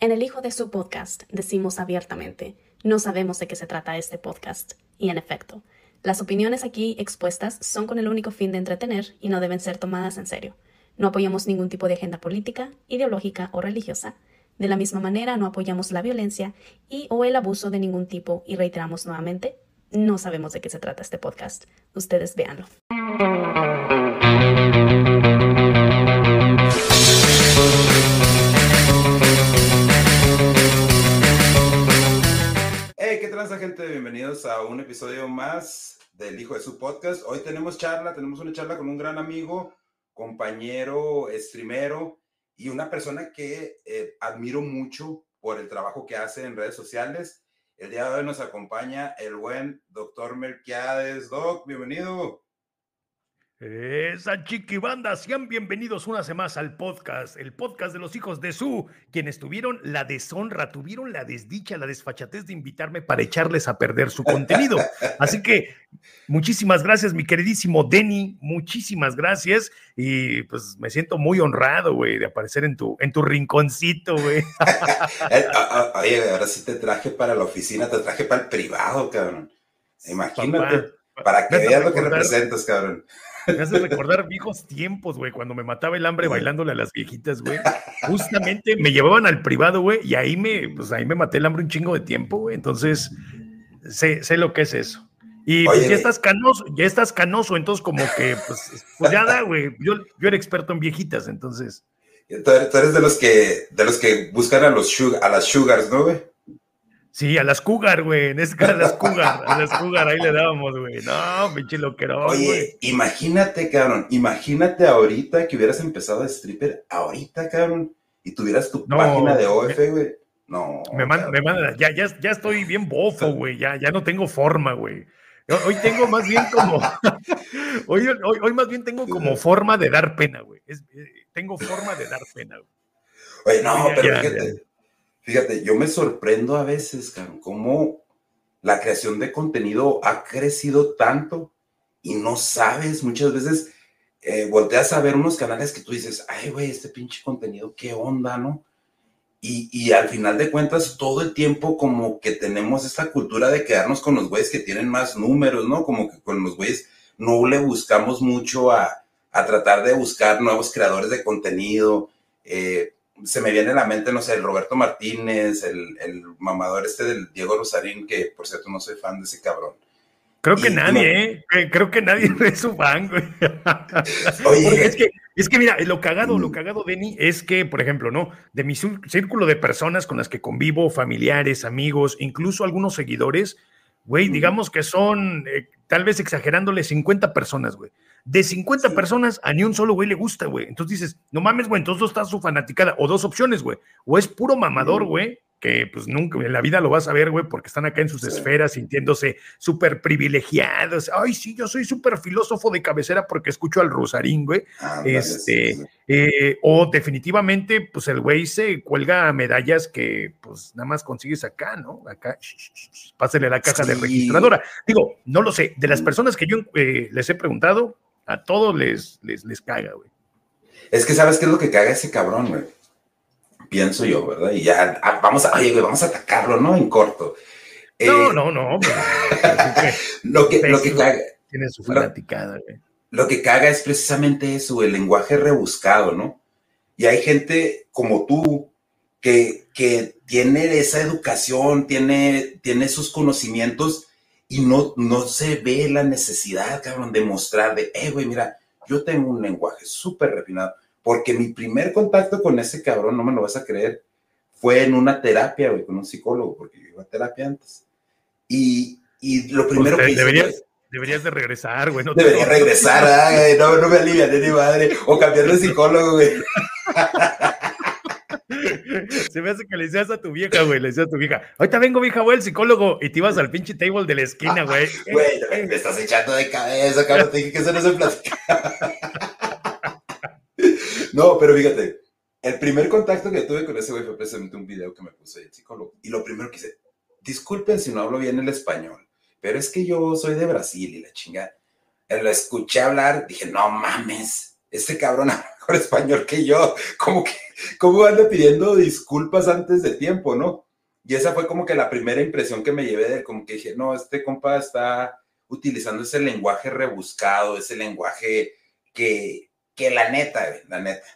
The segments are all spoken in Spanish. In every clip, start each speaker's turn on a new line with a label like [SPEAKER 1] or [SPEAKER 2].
[SPEAKER 1] En el hijo de su podcast decimos abiertamente, no sabemos de qué se trata este podcast. Y en efecto, las opiniones aquí expuestas son con el único fin de entretener y no deben ser tomadas en serio. No apoyamos ningún tipo de agenda política, ideológica o religiosa. De la misma manera, no apoyamos la violencia y o el abuso de ningún tipo y reiteramos nuevamente, no sabemos de qué se trata este podcast. Ustedes véanlo.
[SPEAKER 2] Gente? Bienvenidos a un episodio más del Hijo de su Podcast. Hoy tenemos charla, tenemos una charla con un gran amigo, compañero, streamero y una persona que eh, admiro mucho por el trabajo que hace en redes sociales. El día de hoy nos acompaña el buen doctor Merquiades. Doc, bienvenido.
[SPEAKER 3] Esa chiquibanda, sean bienvenidos una vez más al podcast, el podcast de los hijos de su, quienes tuvieron la deshonra, tuvieron la desdicha, la desfachatez de invitarme para echarles a perder su contenido. Así que muchísimas gracias, mi queridísimo Denny, muchísimas gracias y pues me siento muy honrado, güey, de aparecer en tu, en tu rinconcito, güey.
[SPEAKER 2] Eh, oye, ahora sí te traje para la oficina, te traje para el privado, cabrón. Imagínate, para que veas lo que representas, cabrón.
[SPEAKER 3] Me hace recordar viejos tiempos, güey, cuando me mataba el hambre bailándole a las viejitas, güey. Justamente me llevaban al privado, güey, y ahí me, pues ahí me maté el hambre un chingo de tiempo, güey. Entonces, sé, sé lo que es eso. Y pues, ya estás canoso, ya estás canoso, entonces como que, pues, pues ya da, güey. Yo, yo era experto en viejitas, entonces.
[SPEAKER 2] Tú eres de los que, de los que buscan a los a las sugars, ¿no, güey?
[SPEAKER 3] Sí, a las Cougar, güey. En ese caso, a las Cougar. A las Cougar, ahí le dábamos, güey. No, pinche loquero.
[SPEAKER 2] Oye, imagínate, cabrón. Imagínate ahorita que hubieras empezado a stripper. Ahorita, cabrón. Y tuvieras tu página de OF, güey. No.
[SPEAKER 3] Me manda, me manda. Ya, ya, ya estoy bien bofo, güey. Ya, ya no tengo forma, güey. Hoy tengo más bien como. hoy, hoy, hoy, más bien tengo como forma de dar pena, güey. Eh, tengo forma de dar pena, güey.
[SPEAKER 2] Oye, no, pero fíjate. Fíjate, yo me sorprendo a veces, cabrón, cómo la creación de contenido ha crecido tanto y no sabes, muchas veces eh, volteas a ver unos canales que tú dices, ay, güey, este pinche contenido, qué onda, ¿no? Y, y, al final de cuentas, todo el tiempo como que tenemos esta cultura de quedarnos con los güeyes que tienen más números, ¿no? Como que con los güeyes no le buscamos mucho a, a tratar de buscar nuevos creadores de contenido. Eh, se me viene a la mente, no sé, el Roberto Martínez, el, el, mamador este del Diego Rosarín, que por cierto no soy fan de ese cabrón.
[SPEAKER 3] Creo que nadie, ¿eh? Creo que nadie es su fan, güey. Oye. Es que, es que mira, lo cagado, lo cagado, Denny, es que, por ejemplo, ¿no? De mi círculo de personas con las que convivo, familiares, amigos, incluso algunos seguidores, güey, digamos que son, eh, tal vez exagerándole, 50 personas, güey. De 50 personas, a ni un solo güey le gusta, güey. Entonces dices, no mames, güey, entonces está su fanaticada. O dos opciones, güey. O es puro mamador, güey, que pues nunca en la vida lo vas a ver, güey, porque están acá en sus esferas sintiéndose súper privilegiados. Ay, sí, yo soy súper filósofo de cabecera porque escucho al Rosarín, güey. este, eh, o definitivamente, pues el güey se cuelga medallas que pues nada más consigues acá, ¿no? Acá, pásale la caja de registradora. Digo, no lo sé, de las personas que yo eh, les he preguntado, a todos les, les, les caga, güey.
[SPEAKER 2] Es que sabes qué es lo que caga ese cabrón, güey. Pienso yo, ¿verdad? Y ya, ah, vamos a, oye, vamos a atacarlo, ¿no? En corto.
[SPEAKER 3] no, eh, no, no.
[SPEAKER 2] lo que, lo que caga.
[SPEAKER 3] Tiene su fanaticada, güey.
[SPEAKER 2] Lo que caga es precisamente eso, el lenguaje rebuscado, ¿no? Y hay gente como tú que, que tiene esa educación, tiene, tiene esos conocimientos y no, no se ve la necesidad, cabrón, de mostrar de, eh, güey, mira, yo tengo un lenguaje súper refinado, porque mi primer contacto con ese cabrón, no me lo vas a creer, fue en una terapia, güey, con un psicólogo, porque yo iba a terapia antes. Y, y lo primero pues, que
[SPEAKER 3] hice, deberías, deberías de regresar, güey.
[SPEAKER 2] No debería regresar, güey, no, no me alivian ni madre, o cambiar de psicólogo, güey.
[SPEAKER 3] Se me hace que le decías a tu vieja, güey, le decías a tu vieja, ahorita vengo, vieja, güey, el psicólogo, y te ibas al pinche table de la esquina, güey.
[SPEAKER 2] Güey, me estás echando de cabeza, cabrón, te dije que eso no se platica. No, pero fíjate, el primer contacto que tuve con ese güey fue precisamente un video que me puso el psicólogo. Y lo primero que hice, disculpen si no hablo bien el español, pero es que yo soy de Brasil y la chingada. Lo escuché hablar, dije, no mames, este cabrón mejor español que yo, como que, como anda pidiendo disculpas antes de tiempo, ¿no? Y esa fue como que la primera impresión que me llevé de él, como que dije, no, este compa está utilizando ese lenguaje rebuscado, ese lenguaje que, que la neta, la neta,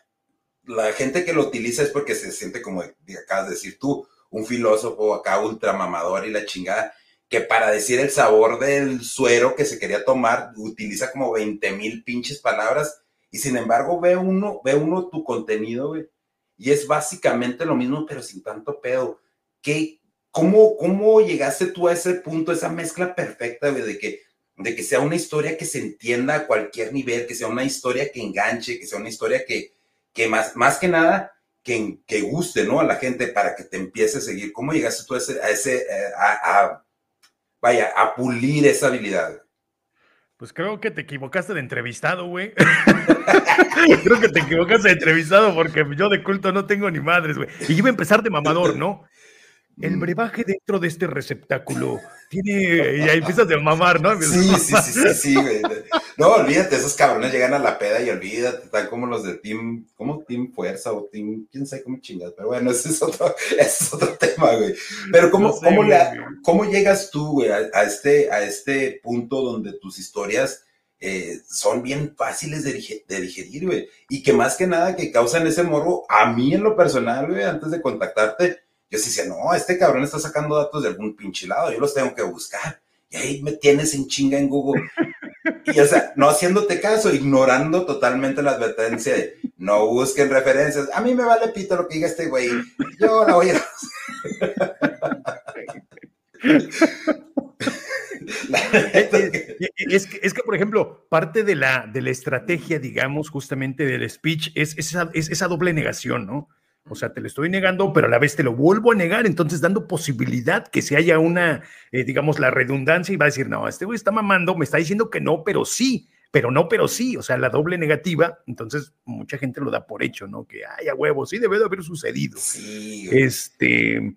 [SPEAKER 2] la gente que lo utiliza es porque se siente como acabas de decir tú, un filósofo acá ultramamador y la chingada, que para decir el sabor del suero que se quería tomar utiliza como 20 mil pinches palabras y sin embargo ve uno, ve uno tu contenido, güey, y es básicamente lo mismo pero sin tanto pedo. ¿Qué, cómo, ¿Cómo llegaste tú a ese punto, esa mezcla perfecta, güey, de que, de que sea una historia que se entienda a cualquier nivel, que sea una historia que enganche, que sea una historia que, que más, más que nada que, que guste, ¿no? A la gente para que te empiece a seguir. ¿Cómo llegaste tú a ese, a, ese, eh, a, vaya, a pulir esa habilidad?
[SPEAKER 3] Pues creo que te equivocaste de entrevistado, güey. creo que te equivocaste de entrevistado porque yo de culto no tengo ni madres, güey. Y iba a empezar de mamador, ¿no? El mm. brebaje dentro de este receptáculo tiene. Y ahí empiezas a mamar, ¿no?
[SPEAKER 2] Sí, sí, sí, sí, sí, güey. No, olvídate, esos cabrones llegan a la peda y olvídate, están como los de Team, ¿cómo Team Fuerza o Team, quién sabe cómo chingas, pero bueno, ese es otro, ese es otro tema, güey. Pero ¿cómo, cómo, ¿cómo llegas tú, güey, a, este, a este punto donde tus historias eh, son bien fáciles de, de digerir, güey? Y que más que nada que causan ese morbo, a mí en lo personal, güey, antes de contactarte, yo sí decía, no, este cabrón está sacando datos de algún pinche lado, yo los tengo que buscar. Y ahí me tienes en chinga en Google. Y o sea, no haciéndote caso, ignorando totalmente la advertencia de no busquen referencias. A mí me vale pito lo que diga este güey. Yo la voy a.
[SPEAKER 3] es, que, es que, por ejemplo, parte de la, de la estrategia, digamos, justamente del speech es, esa, es esa doble negación, ¿no? O sea, te lo estoy negando, pero a la vez te lo vuelvo a negar, entonces dando posibilidad que se haya una, eh, digamos, la redundancia y va a decir, no, este güey está mamando, me está diciendo que no, pero sí, pero no, pero sí, o sea, la doble negativa, entonces mucha gente lo da por hecho, ¿no? Que, ay, a huevo, sí debe de haber sucedido. Sí. Este,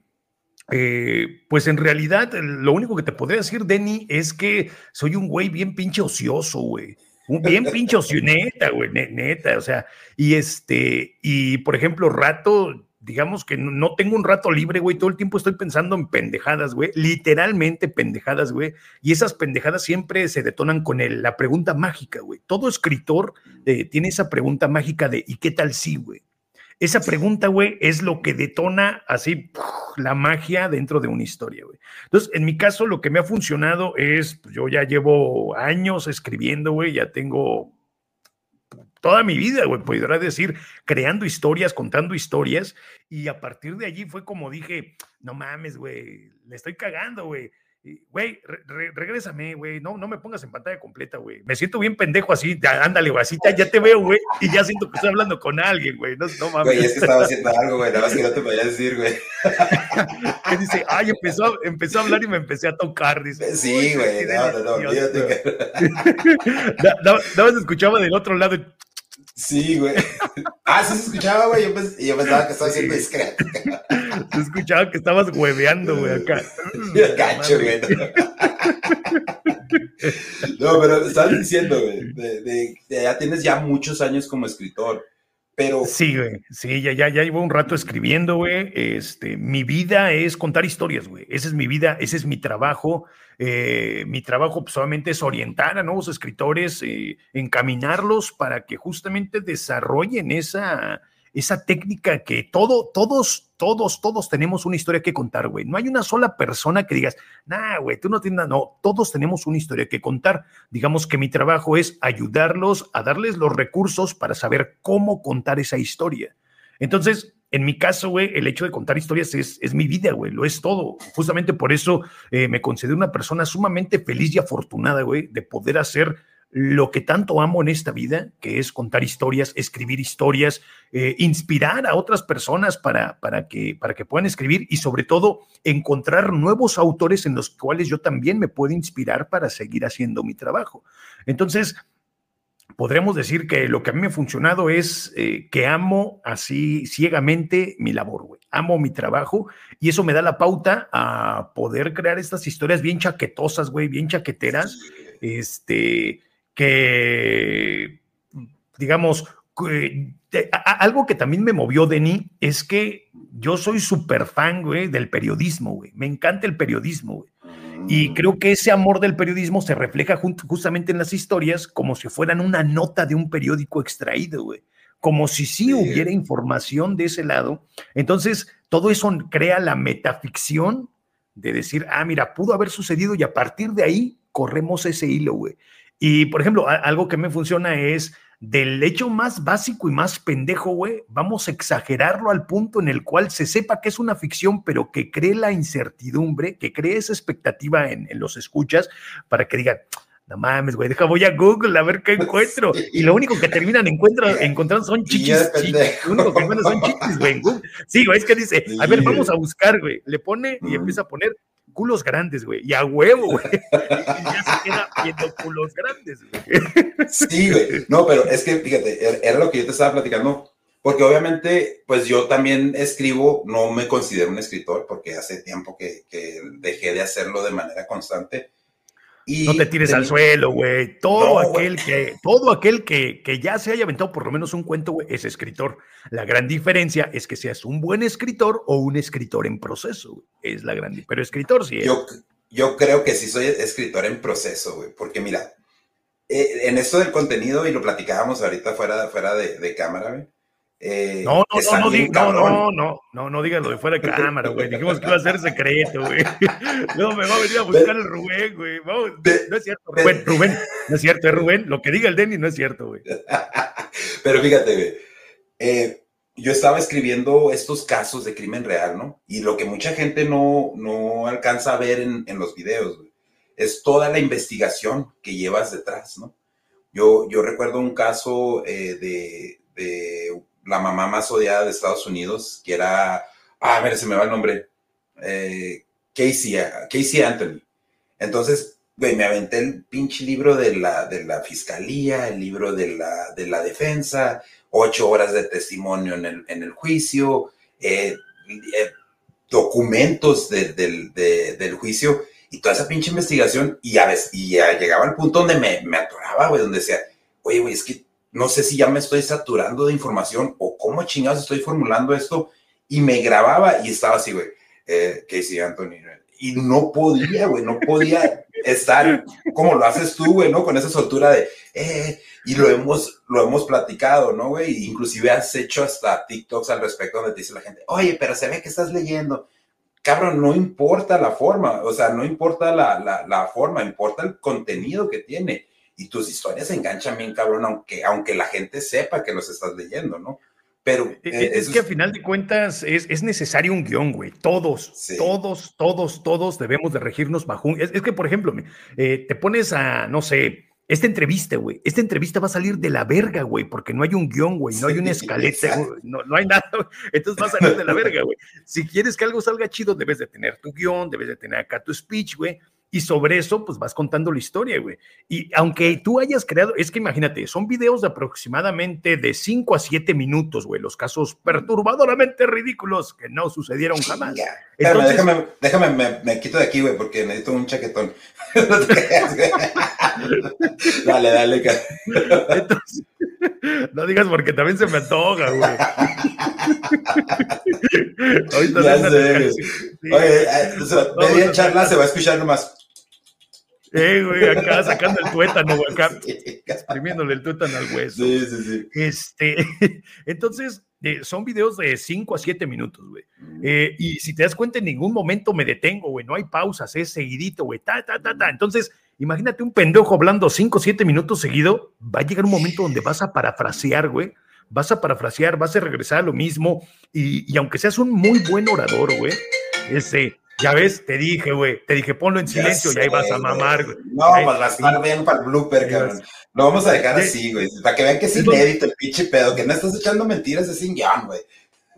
[SPEAKER 3] eh, pues en realidad, lo único que te podría decir, Denny, es que soy un güey bien pinche ocioso, güey. Un bien pincho neta, güey, neta, o sea, y este, y por ejemplo, rato, digamos que no tengo un rato libre, güey, todo el tiempo estoy pensando en pendejadas, güey, literalmente pendejadas, güey, y esas pendejadas siempre se detonan con el, la pregunta mágica, güey. Todo escritor eh, tiene esa pregunta mágica de, ¿y qué tal si, güey? Esa pregunta, güey, es lo que detona así la magia dentro de una historia, güey. Entonces, en mi caso, lo que me ha funcionado es, pues, yo ya llevo años escribiendo, güey, ya tengo toda mi vida, güey, podría decir, creando historias, contando historias, y a partir de allí fue como dije, no mames, güey, le estoy cagando, güey Güey, regrésame, güey. No, no me pongas en pantalla completa, güey. Me siento bien pendejo así. Ya, ándale, güey. Así ya, te veo, güey. Y ya siento que estoy hablando con alguien, güey. No, no mames.
[SPEAKER 2] Güey, es que estaba haciendo algo, güey. Nada más que no te podía decir, güey.
[SPEAKER 3] que dice, ay, empezó, empezó a hablar y me empecé a tocar. Dice,
[SPEAKER 2] sí, güey. No, no, no.
[SPEAKER 3] Nada más escuchaba del otro lado.
[SPEAKER 2] Sí, güey. Ah, sí se escuchaba, güey. Yo, yo, pensaba que estaba siendo discreto.
[SPEAKER 3] Se escuchaba que estabas hueveando, güey, acá.
[SPEAKER 2] Cacho, güey. No, pero estabas diciendo, güey, de, ya tienes ya muchos años como escritor. Pero...
[SPEAKER 3] Sí, güey, sí, ya, ya, ya llevo un rato escribiendo, güey. Este, mi vida es contar historias, güey. Esa es mi vida, ese es mi trabajo. Eh, mi trabajo pues, solamente es orientar a nuevos escritores, eh, encaminarlos para que justamente desarrollen esa, esa técnica que todo, todos, todos, todos tenemos una historia que contar, güey. No hay una sola persona que digas, nah, güey, tú no tienes. No, todos tenemos una historia que contar. Digamos que mi trabajo es ayudarlos a darles los recursos para saber cómo contar esa historia. Entonces, en mi caso, güey, el hecho de contar historias es, es mi vida, güey, lo es todo. Justamente por eso eh, me considero una persona sumamente feliz y afortunada, güey, de poder hacer lo que tanto amo en esta vida, que es contar historias, escribir historias, eh, inspirar a otras personas para, para, que, para que puedan escribir y sobre todo encontrar nuevos autores en los cuales yo también me puedo inspirar para seguir haciendo mi trabajo. Entonces, podremos decir que lo que a mí me ha funcionado es eh, que amo así ciegamente mi labor, güey. Amo mi trabajo y eso me da la pauta a poder crear estas historias bien chaquetosas, güey, bien chaqueteras. Este, que, digamos, algo que también me movió, Denny, es que yo soy súper fan, güey, del periodismo, güey. Me encanta el periodismo, güey. Y mm. creo que ese amor del periodismo se refleja justamente en las historias como si fueran una nota de un periódico extraído, güey. Como si sí, hubiera información de ese lado. Entonces, todo eso crea la metaficción de decir, ah, mira, pudo haber sucedido y a partir de ahí corremos ese hilo, güey. Y, por ejemplo, algo que me funciona es del hecho más básico y más pendejo, güey, vamos a exagerarlo al punto en el cual se sepa que es una ficción, pero que cree la incertidumbre, que cree esa expectativa en, los escuchas para que digan, no mames, güey, deja, voy a Google a ver qué encuentro. Y lo único que terminan encontrando son chichis. Lo único que encuentran son chichis, güey. Sí, güey, es que dice, a ver, vamos a buscar, güey. Le pone y empieza a poner culos grandes, güey, y a huevo, güey. Y ya se queda viendo culos grandes, güey.
[SPEAKER 2] Sí, güey. No, pero es que, fíjate, er, era lo que yo te estaba platicando, porque obviamente, pues yo también escribo, no me considero un escritor, porque hace tiempo que, que dejé de hacerlo de manera constante
[SPEAKER 3] no te tires al suelo, güey. Todo aquel que, todo aquel que, que, ya se haya aventado por lo menos un cuento, güey, es escritor. La gran diferencia es que seas un buen escritor o un escritor en proceso, güey. Es la gran diferencia. Pero escritor sí es.
[SPEAKER 2] Yo, yo creo que sí soy escritor en proceso, güey. Porque mira, eh, en esto del contenido, y lo platicábamos ahorita fuera, fuera de, de cámara, güey.
[SPEAKER 3] Eh, no, no, no, no, diga, no, no, no, no, no digas lo de fuera de cámara, güey. Dijimos que iba a ser secreto, güey. Luego no, me va a venir a buscar el Rubén, güey. No es cierto, Rubén, Rubén, no es cierto, es Rubén. Lo que diga el Denny no es cierto, güey.
[SPEAKER 2] Pero fíjate, güey. Eh, yo estaba escribiendo estos casos de crimen real, ¿no? Y lo que mucha gente no, no alcanza a ver en, en los videos, güey, es toda la investigación que llevas detrás, ¿no? Yo, yo recuerdo un caso eh, de, de la mamá más odiada de Estados Unidos, que era, ah, mira, se me va el nombre, eh, Casey, Casey Anthony. Entonces, güey, me aventé el pinche libro de la, de la fiscalía, el libro de la, de la defensa, ocho horas de testimonio en el, en el juicio, eh, eh, documentos del juicio y toda esa pinche investigación y, a veces, y llegaba al punto donde me, me atoraba, güey, donde decía, oye, güey, es que no sé si ya me estoy saturando de información o cómo chingados estoy formulando esto. Y me grababa y estaba así, güey, eh, Casey Anthony. Y no podía, güey, no podía estar como lo haces tú, güey, ¿no? Con esa soltura de, eh, y lo hemos, lo hemos platicado, ¿no, güey? Inclusive has hecho hasta TikToks al respecto donde te dice la gente, oye, pero se ve que estás leyendo. Cabrón, no importa la forma, o sea, no importa la, la, la forma, importa el contenido que tiene y tus historias enganchan bien, cabrón, aunque, aunque la gente sepa que los estás leyendo, ¿no? Pero
[SPEAKER 3] e, e, es, que a final de cuentas es, necesario un guion, güey. Todos, todos, todos, todos debemos de regirnos bajo un... Es, que, por ejemplo, eh, te pones a, no sé, esta entrevista, güey, esta entrevista va a salir de la verga, güey, porque no hay un guion, güey, no hay una escaleta, no, no, hay nada, entonces va a salir de la verga, güey. Si quieres que algo salga chido, debes de tener tu guion, debes de tener acá tu speech, güey, y sobre eso, pues vas contando la historia, güey. Y aunque tú hayas creado, es que imagínate, son videos de aproximadamente de 5 a 7 minutos, güey, los casos perturbadoramente ridículos que no sucedieron jamás.
[SPEAKER 2] déjame, déjame, me, quito de aquí, güey, porque necesito un chaquetón. dale, dale.
[SPEAKER 3] Entonces, no digas porque también se me antoja, güey.
[SPEAKER 2] Ahorita ya sé, Oye, eh, media charla se va a escuchar nomás.
[SPEAKER 3] Eh, güey, acá sacando el tuétano, güey, acá exprimiéndole el tuétano al hueso.
[SPEAKER 2] Sí, sí, sí.
[SPEAKER 3] Este, entonces, eh, son videos de 5 a 7 minutos, güey. Eh, y si te das cuenta, en ningún momento me detengo, güey, no hay pausas, es seguidito, güey, ta, ta, ta, ta. Entonces, imagínate un pendejo hablando 5 o 7 minutos seguido, va a llegar un momento donde vas a parafrasear, güey, vas a parafrasear, vas a regresar a lo mismo, y, y aunque seas un muy buen orador, güey, ese ya ves, te dije, güey, te dije ponlo en silencio y ahí vas a mamar, güey.
[SPEAKER 2] No, pues va a estar bien para el blooper, cabrón. Lo vamos a dejar así, güey, para que vean que es inédito el pinche pedo, que no estás echando mentiras, es sin guion, güey.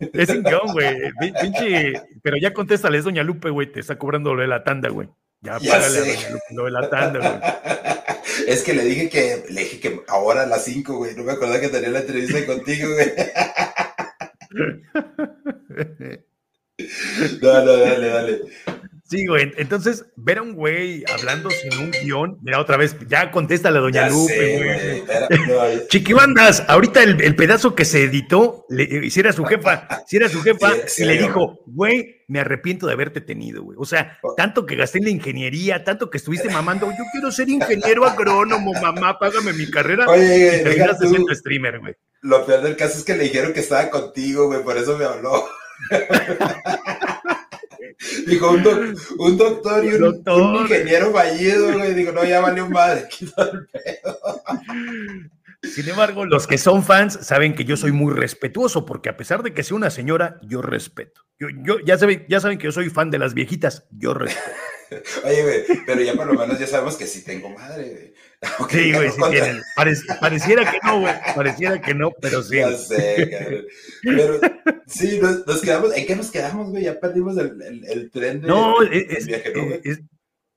[SPEAKER 3] Es sin guion, güey. Pinche, pero ya contéstale, es Doña Lupe, güey, te está cobrando lo de la tanda, güey. Ya, ya págale a Doña Lupe lo de la tanda, güey.
[SPEAKER 2] Es que le dije que, le dije que ahora a las 5, güey, no me acordaba que tenía la entrevista contigo, güey. No, no, dale, dale.
[SPEAKER 3] Sí, güey. Entonces, ver a un güey hablando sin un guion, mira, otra vez, ya contesta la doña Lupe, güey. Chiquibandas, ahorita el, pedazo que se editó, le, si era su jefa, si era su jefa, y le dijo, güey, me arrepiento de haberte tenido, güey. O sea, tanto que gasté en la ingeniería, tanto que estuviste mamando, yo quiero ser ingeniero agrónomo, mamá, págame mi carrera. Oye, y terminaste siendo streamer, güey.
[SPEAKER 2] Lo peor del caso es que le dijeron que estaba contigo, güey, por eso me habló. Dijo un, doctor y un, ingeniero fallido, güey. Digo, no, ya valió madre, quito el pedo.
[SPEAKER 3] Sin embargo, los que son fans saben que yo soy muy respetuoso, porque a pesar de que sea una señora, yo respeto. Yo, yo ya, saben, ya saben que yo soy fan de las viejitas, yo respeto.
[SPEAKER 2] Oye, güey, pero ya por lo menos ya sabemos que sí tengo madre, güey.
[SPEAKER 3] sí, güey, sí tienen. pareciera que no, güey. Pareciera que no, pero sí.
[SPEAKER 2] Ya sé, cabrón. Pero sí, nos, quedamos. ¿En qué nos quedamos, güey? Ya perdimos el, el, tren de,
[SPEAKER 3] no, es, viaje, ¿no,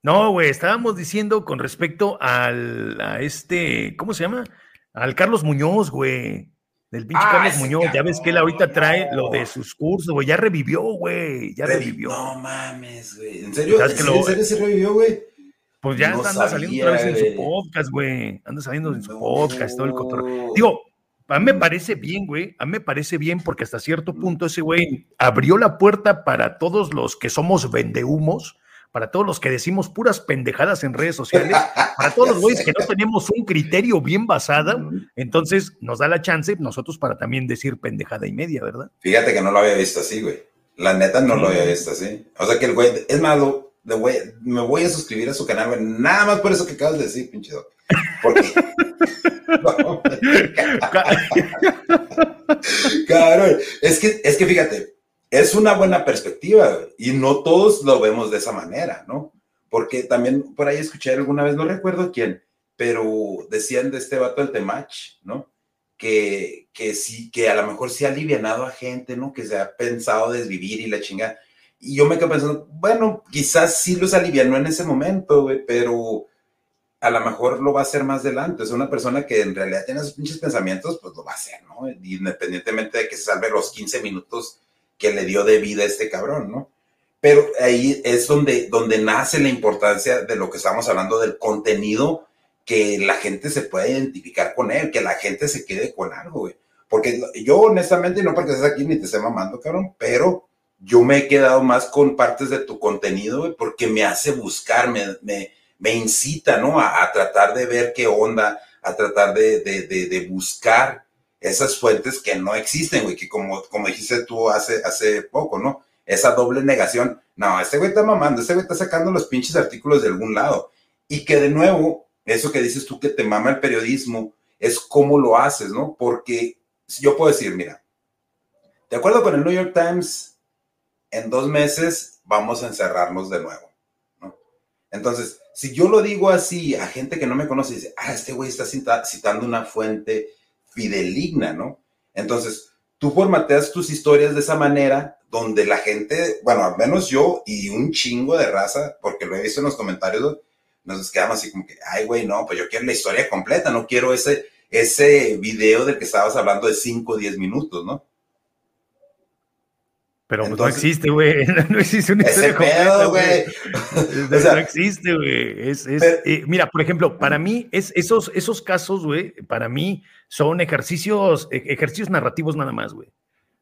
[SPEAKER 3] no, güey, estábamos diciendo con respecto al, a este, ¿cómo se llama? Al Carlos Muñoz, güey. Del pinche ah, Carlos Muñoz. ya ves que él ahorita trae lo de sus cursos, güey. Ya revivió, güey. Ya revivió.
[SPEAKER 2] No mames, güey. ¿En serio? ¿En serio se revivió, güey?
[SPEAKER 3] Pues ya anda saliendo otra vez en su podcast, güey. Anda saliendo en su podcast, todo el control. Digo, a mí me parece bien, güey. A mí me parece bien porque hasta cierto punto ese güey abrió la puerta para todos los que somos vendehumos para todos los que decimos puras pendejadas en redes sociales, para todos los güeyes que no tenemos un criterio bien basado, entonces nos da la chance nosotros para también decir pendejada y media, ¿verdad?
[SPEAKER 2] Fíjate que no lo había visto así, güey. La neta no lo había visto así. O sea que el güey, es malo, me voy a suscribir a su canal, nada más por eso que acabas de decir, pinche doc. Porque... Cabrón, es que, es que fíjate, es una buena perspectiva y no todos lo vemos de esa manera, ¿no? Porque también por ahí escuché alguna vez, no recuerdo quién, pero decían de este vato del Temach, ¿no? Que, que sí, que a lo mejor se ha alivianado a gente, ¿no? Que se ha pensado desvivir y la chinga. Y yo me quedo pensando, bueno, quizás sí los alivianó en ese momento, pero a lo mejor lo va a hacer más adelante. Es una persona que en realidad tiene esos pinches pensamientos, pues lo va a hacer, ¿no? Independientemente de que se salve los 15 minutos que le dio de vida a este cabrón, ¿no? Pero ahí es donde, donde nace la importancia de lo que estamos hablando del contenido, que la gente se pueda identificar con él, que la gente se quede con algo, güey. Porque yo honestamente, no porque estés aquí ni te esté mamando, cabrón, pero yo me he quedado más con partes de tu contenido, porque me hace buscar, me, incita, ¿no? A, tratar de ver qué onda, a tratar de, de, de, de buscar esas fuentes que no existen, güey, que como, como dijiste tú hace, hace poco, ¿no? Esa doble negación. No, este güey está mamando, este güey está sacando los pinches artículos de algún lado. Y que de nuevo, eso que dices tú que te mama el periodismo, es cómo lo haces, ¿no? Porque yo puedo decir, mira, de acuerdo con el New York Times, en dos meses vamos a encerrarnos de nuevo. Entonces, si yo lo digo así a gente que no me conoce, dice, ah, este güey está citando una fuente fideligna, ¿no? Entonces, tú formateas tus historias de esa manera, donde la gente, bueno, al menos yo y un chingo de raza, porque lo he visto en los comentarios, nos quedamos así como que, ay, güey, no, pues yo quiero la historia completa, no quiero ese, ese video del que estabas hablando de 5 o 10 minutos, ¿no?
[SPEAKER 3] Pero no existe, güey. No existe una historia completa, güey. no existe, güey. Es, es, eh, mira, por ejemplo, para mí, es, esos, esos casos, güey, para mí son ejercicios, e, ejercicios narrativos nada más, güey.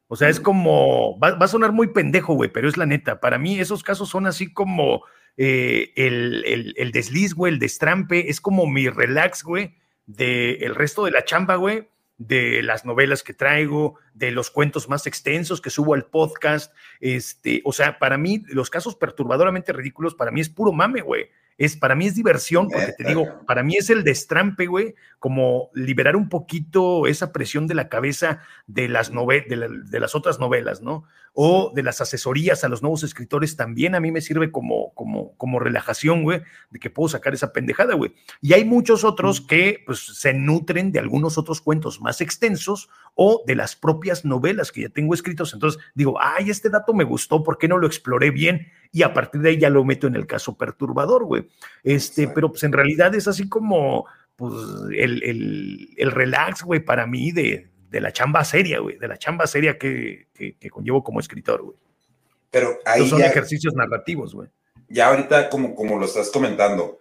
[SPEAKER 3] O sea, es como, va, a sonar muy pendejo, güey, pero es la neta. Para mí, esos casos son así como eh, el, el, el, desliz, güey, el destrampe, es como mi relax, güey, del resto de la chamba, güey de las novelas que traigo, de los cuentos más extensos que subo al podcast. Este, o sea, para mí, los casos perturbadoramente ridículos, para mí es puro mame, güey es para mí es diversión, porque te digo, para mí es el destrampe, güey, como liberar un poquito esa presión de la cabeza de las, de, las otras novelas, ¿no? O de las asesorías a los nuevos escritores también a mí me sirve como, como, como relajación, güey, de que puedo sacar esa pendejada, güey. Y hay muchos otros que pues se nutren de algunos otros cuentos más extensos o de las propias novelas que ya tengo escritos. Entonces digo, ay, este dato me gustó, ¿por qué no lo exploré bien? y a partir de ahí ya lo meto en el caso perturbador, güey. Este, pero pues en realidad es así como pues, el, relax, güey, para mí de, la chamba seria, güey, de la chamba seria que, que, conllevo como escritor, güey.
[SPEAKER 2] Pero ahí
[SPEAKER 3] son ejercicios narrativos, güey.
[SPEAKER 2] ya ahorita como, como lo estás comentando,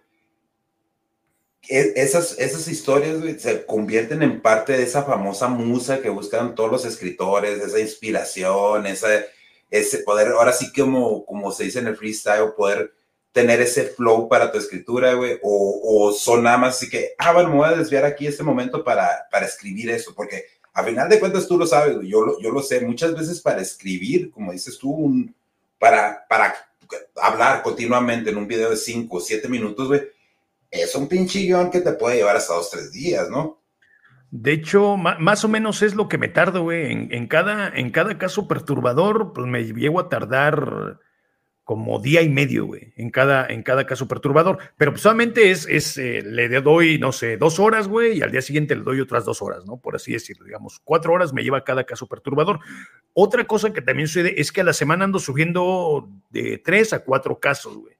[SPEAKER 2] e, esas, esas historias se convierten en parte de esa famosa musa que buscan todos los escritores, esa inspiración, esa, ese poder, ahora sí como, como se dice en el freestyle, poder tener ese flow para tu escritura, güey, o, o, son nada más así que, ah, bueno, me voy a desviar aquí este momento para, para escribir eso, porque a final de cuentas tú lo sabes, yo, yo lo sé, muchas veces para escribir, como dices tú, un, para, para hablar continuamente en un video de 5 o 7 minutos, güey, es un pinche que te puede llevar hasta dos, tres días, ¿no?
[SPEAKER 3] De hecho, más o menos es lo que me tardo, güey. En, en, cada, en cada caso perturbador, pues me llego a tardar como día y medio, güey, en cada, en cada caso perturbador. Pero pues solamente es, es eh, le doy, no sé, dos horas, güey, y al día siguiente le doy otras dos horas, ¿no? Por así decirlo, digamos, cuatro horas me lleva cada caso perturbador. Otra cosa que también sucede es que a la semana ando subiendo de tres a cuatro casos, güey.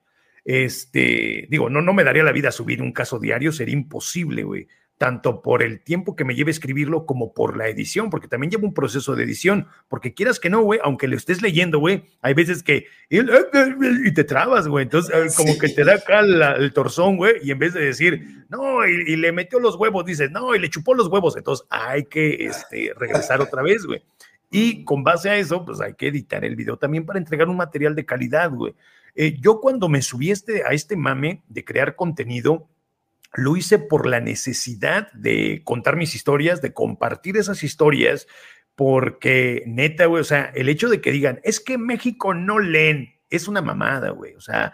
[SPEAKER 3] Este, digo, no, no me daría la vida subir un caso diario, sería imposible, güey tanto por el tiempo que me lleve escribirlo como por la edición, porque también lleva un proceso de edición, porque quieras que no, güey, aunque lo estés leyendo, güey, hay veces que y te trabas, güey, entonces eh, como que te da acá el torzón, güey, y en vez de decir, no, y, le metió los huevos, dices, no, y le chupó los huevos, entonces hay que este, regresar otra vez, güey. Y con base a eso, pues hay que editar el video también para entregar un material de calidad, güey. Eh, yo cuando me subí este, a este mame de crear contenido, lo hice por la necesidad de contar mis historias, de compartir esas historias, porque neta, güey, o sea, el hecho de que digan, es que México no leen, es una mamada, güey, o sea,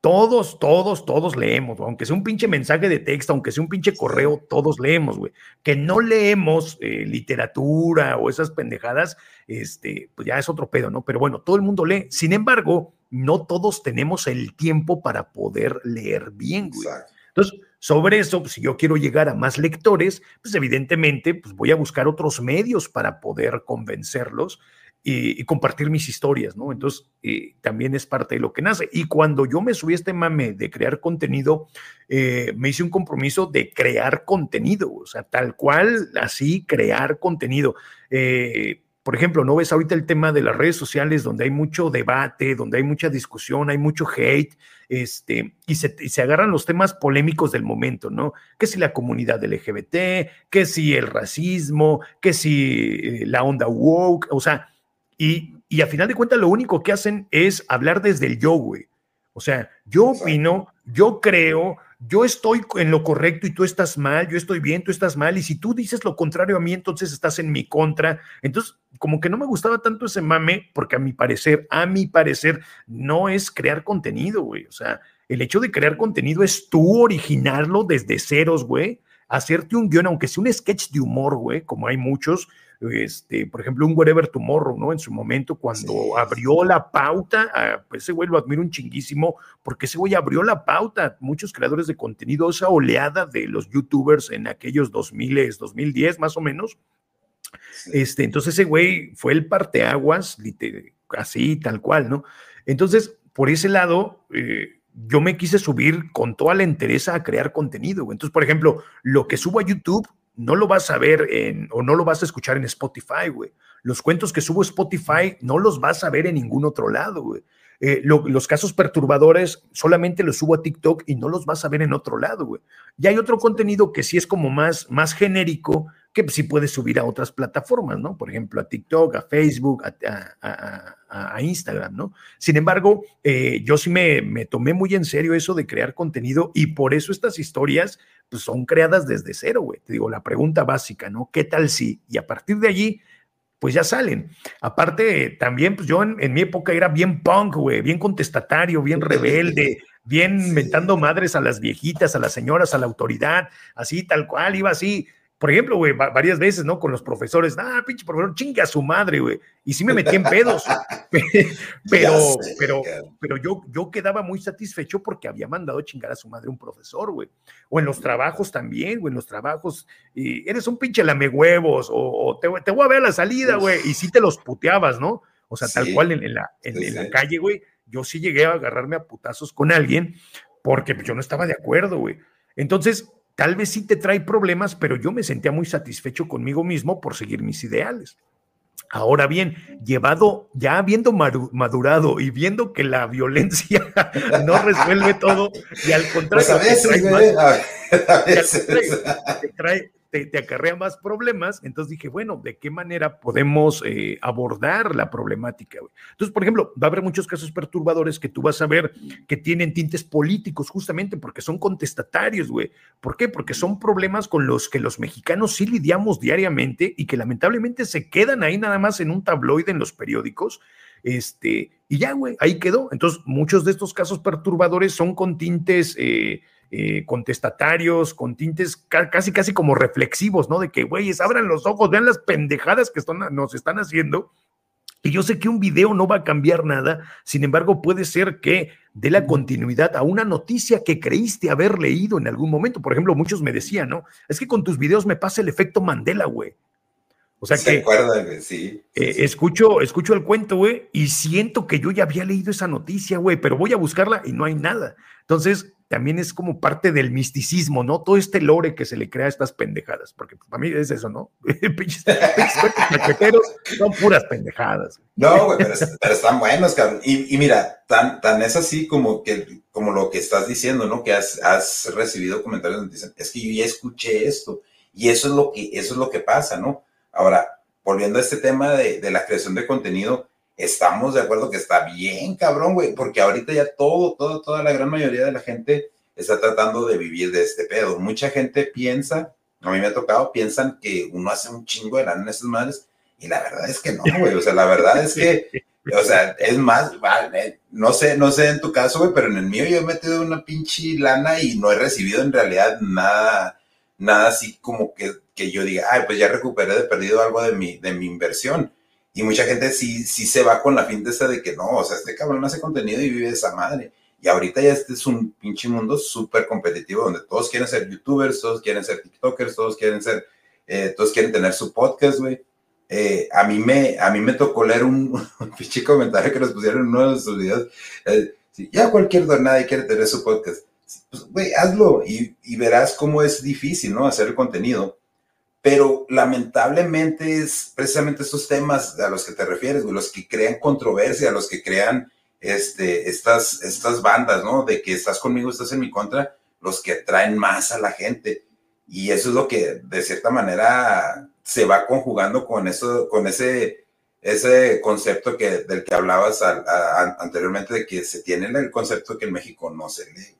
[SPEAKER 3] todos, todos, todos leemos, aunque sea un pinche mensaje de texto, aunque sea un pinche correo, todos leemos, güey. Que no leemos eh, literatura o esas pendejadas, este, pues ya es otro pedo, ¿no? Pero bueno, todo el mundo lee. Sin embargo, no todos tenemos el tiempo para poder leer bien, güey. Entonces, sobre eso, pues, si yo quiero llegar a más lectores, pues evidentemente pues, voy a buscar otros medios para poder convencerlos y, compartir mis historias, ¿no? Entonces, eh, también es parte de lo que nace. Y cuando yo me subí a este mame de crear contenido, eh, me hice un compromiso de crear contenido, o sea, tal cual, así, crear contenido. Eh, por ejemplo, ¿no ves ahorita el tema de las redes sociales donde hay mucho debate, donde hay mucha discusión, hay mucho hate, este, y se, se agarran los temas polémicos del momento, ¿no? Que si la comunidad LGBT, que si el racismo, que si eh, la onda woke, o sea, y, y a final de cuentas lo único que hacen es hablar desde el yo, güey. O sea, yo opino, yo creo, yo estoy en lo correcto y tú estás mal, yo estoy bien, tú estás mal, y si tú dices lo contrario a mí, entonces estás en mi contra. Entonces, como que no me gustaba tanto ese mame, porque a mi parecer, a mi parecer, no es crear contenido, güey. O sea, el hecho de crear contenido es tú originarlo desde ceros, güey. Hacerte un guion, aunque sea un sketch de humor, güey, como hay muchos, este, por ejemplo, un Whatever Tomorrow, ¿no? En su momento, cuando abrió la pauta, ah, pues ese güey lo admiro un chinguísimo, porque ese güey abrió la pauta. Muchos creadores de contenido, esa oleada de los YouTubers en aquellos 2000, 2010 más o menos. Este, entonces ese güey fue el parteaguas, así, tal cual, ¿no? Entonces, por ese lado, eh, yo me quise subir con toda la entereza a crear contenido. Entonces, por ejemplo, lo que subo a YouTube no lo vas a ver en, o no lo vas a escuchar en Spotify, güey. Los cuentos que subo Spotify no los vas a ver en ningún otro lado, güey. Eh, los casos perturbadores solamente los subo a TikTok y no los vas a ver en otro lado, güey. Y hay otro contenido que sí es como más, más genérico, que sí puedes subir a otras plataformas, ¿no? Por ejemplo, a TikTok, a Facebook, a, Instagram, ¿no? Sin embargo, eh, yo sí me, me, tomé muy en serio eso de crear contenido y por eso estas historias pues, son creadas desde cero, güey. Te digo, la pregunta básica, ¿no? ¿Qué tal si? Y a partir de allí pues ya salen. Aparte, también, pues yo en, mi época era bien punk, güey, bien contestatario, bien rebelde, bien inventando madres a las viejitas, a las señoras, a la autoridad, así, tal cual, iba así por ejemplo, güey, varias veces, ¿no? Con los profesores, ah, pinche profesor, chingue a su madre, güey. Y sí me metí en pedos. pero, pero, pero yo, yo quedaba muy satisfecho porque había mandado chingar a su madre un profesor, güey. O en los trabajos también, güey, en los trabajos, y eres un pinche lame huevos, o, te, te, voy a ver a la salida, güey. Y sí te los puteabas, ¿no? O sea, tal cual en, la, en la calle, güey. Yo sí llegué a agarrarme a putazos con alguien porque yo no estaba de acuerdo, güey. Entonces, Tal vez sí te trae problemas, pero yo me sentía muy satisfecho conmigo mismo por seguir mis ideales. Ahora bien, llevado, ya habiendo madurado y viendo que la violencia no resuelve todo, y al contrario, trae, te, acarrea más problemas. Entonces dije, bueno, ¿de qué manera podemos eh, abordar la problemática? Entonces, por ejemplo, va a haber muchos casos perturbadores que tú vas a ver que tienen tintes políticos, justamente porque son contestatarios, güey. ¿Por qué? Porque son problemas con los que los mexicanos sí lidiamos diariamente y que lamentablemente se quedan ahí nada más en un tabloide en los periódicos. Este, y ya, güey, ahí quedó. Entonces, muchos de estos casos perturbadores son con tintes. Eh, eh, contestatarios, con tintes casi, casi como reflexivos, ¿no? De que, güeyes, abran los ojos, vean las pendejadas que están, nos están haciendo. Y yo sé que un video no va a cambiar nada, sin embargo, puede ser que dé la continuidad a una noticia que creíste haber leído en algún momento. Por ejemplo, muchos me decían, ¿no? Es que con tus videos me pasa el efecto Mandela, güey. O sea que.
[SPEAKER 2] Acuerdan, sí.
[SPEAKER 3] Eh, escucho, escucho el cuento, güey, y siento que yo ya había leído esa noticia, güey, pero voy a buscarla y no hay nada. Entonces, también es como parte del misticismo, ¿no? Todo este lore que se le crea a estas pendejadas, porque para mí es eso, ¿no? pinches, son puras pendejadas.
[SPEAKER 2] No, güey, pero, están buenos, cabrón. Y, mira, tan, tan es así como que, como lo que estás diciendo, ¿no? Que has, has recibido comentarios donde dicen, es que yo ya escuché esto, y eso es lo que, eso es lo que pasa, ¿no? Ahora, volviendo a este tema de, de la creación de contenido, estamos de acuerdo que está bien, cabrón, güey, porque ahorita ya todo, todo, toda la gran mayoría de la gente está tratando de vivir de este pedo. Mucha gente piensa, a mí me ha tocado, piensan que uno hace un chingo de lana en esas madres, y la verdad es que no, güey, o sea, la verdad es que, o sea, es más, vale, no sé, no sé en tu caso, güey, pero en el mío yo he metido una pinche lana y no he recibido en realidad nada, nada así como que, que yo diga, ay, pues ya recuperé de perdido algo de mi, de mi inversión y mucha gente sí, sí se va con la finta esa de que no, o sea, este cabrón hace contenido y vive de esa madre. Y ahorita ya este es un pinche mundo súper competitivo donde todos quieren ser youtubers, todos quieren ser tiktokers, todos quieren ser, eh, todos quieren tener su podcast, güey. Eh, a, mí me, a mí me tocó leer un, pinche comentario que nos pusieron en uno de sus videos. Eh, ya cualquier donada quiere tener su podcast. Pues, güey, hazlo y, y verás cómo es difícil, ¿no? Hacer el contenido pero lamentablemente es precisamente esos temas a los que te refieres, los que crean controversia, los que crean este, estas, estas bandas, ¿no? De que estás conmigo, estás en mi contra, los que atraen más a la gente. Y eso es lo que de cierta manera se va conjugando con eso, con ese, ese concepto que, del que hablabas anteriormente, de que se tiene el concepto que en México no se lee.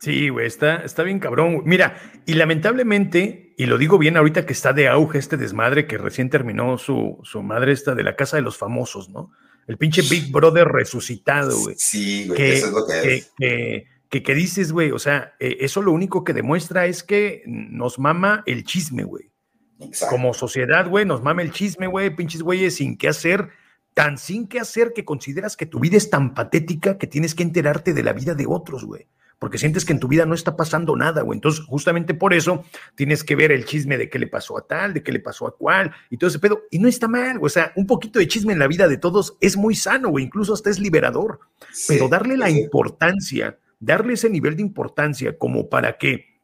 [SPEAKER 3] Sí, güey, está, está bien cabrón. Mira, y lamentablemente, y lo digo bien ahorita que está de auge este desmadre que recién terminó su, su madre esta de la casa de los famosos, ¿no? El pinche Big Brother resucitado, güey.
[SPEAKER 2] Sí, güey, eso es lo que, es.
[SPEAKER 3] Que, que, dices, güey, o sea, eh, eso lo único que demuestra es que nos mama el chisme, güey. Como sociedad, güey, nos mama el chisme, güey, pinches güeyes sin qué hacer, tan sin qué hacer que consideras que tu vida es tan patética que tienes que enterarte de la vida de otros, güey porque sientes que en tu vida no está pasando nada, güey. Entonces, justamente por eso tienes que ver el chisme de qué le pasó a tal, de qué le pasó a cual, y todo ese pedo. Y no está mal, güey. O sea, un poquito de chisme en la vida de todos es muy sano, güey. Incluso hasta es liberador. Pero darle la importancia, darle ese nivel de importancia como para que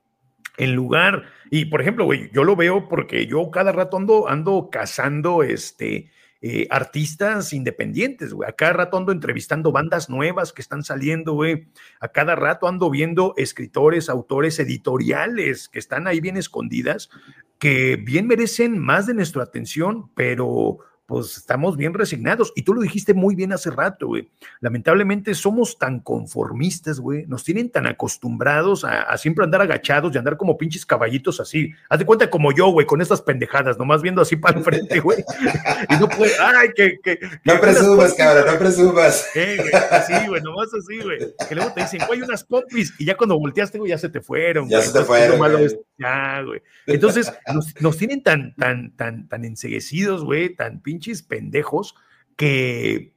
[SPEAKER 3] en lugar, y por ejemplo, güey, yo lo veo porque yo cada rato ando, ando cazando este eh, artistas independientes, güey. A cada rato ando entrevistando bandas nuevas que están saliendo, güey. A cada rato ando viendo escritores, autores, editoriales que están ahí bien escondidas, que bien merecen más de nuestra atención, pero pues estamos bien resignados. Y tú lo dijiste muy bien hace rato, güey. Lamentablemente somos tan conformistas, güey. Nos tienen tan acostumbrados a, siempre andar agachados y andar como pinches caballitos así. Haz de cuenta como yo, güey, con estas pendejadas, nomás viendo así para el frente, güey. y no puede, ay, que... que
[SPEAKER 2] no presumas, cabrón, no presumas.
[SPEAKER 3] Eh, güey, así, güey, nomás así, güey. Que luego te dicen, güey, unas popis, y ya cuando volteaste, güey, ya se te fueron.
[SPEAKER 2] Ya se te fueron.
[SPEAKER 3] Ya, güey. Entonces, nos, nos, tienen tan, tan, tan, tan enseguecidos, güey, tan pinches pinches pendejos que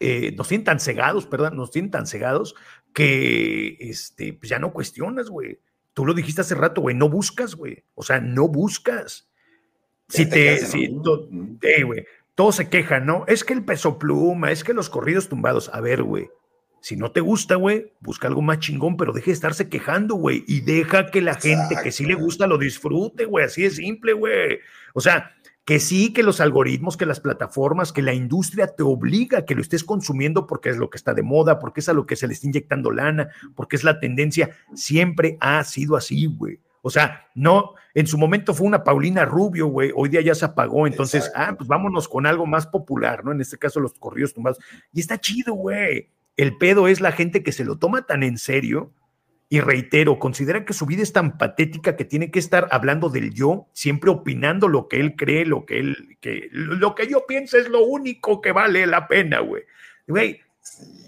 [SPEAKER 3] eh, nos tienen tan cegados, perdón, nos tienen tan cegados que este, pues ya no cuestionas, güey. Tú lo dijiste hace rato, güey, no buscas, güey. O sea, no buscas. Si te, si, güey, todos se quejan, ¿no? Es que el peso pluma, es que los corridos tumbados. A ver, güey, si no te gusta, güey, busca algo más chingón, pero deje de estarse quejando, güey, y deja que la gente que sí le gusta lo disfrute, güey, así de simple, güey. O sea, que sí, que los algoritmos, que las plataformas, que la industria te obliga a que lo estés consumiendo porque es lo que está de moda, porque es a lo que se le está inyectando lana, porque es la tendencia, siempre ha sido así, güey. O sea, no, en su momento fue una Paulina Rubio, güey, hoy día ya se apagó, entonces, ah, pues vámonos con algo más popular, ¿no? En este caso los corridos tumbados. Y está chido, güey. El pedo es la gente que se lo toma tan en serio y reitero, considera que su vida es tan patética que tiene que estar hablando del yo, siempre opinando lo que él cree, lo que él, que lo que yo pienso es lo único que vale la pena, güey. Güey,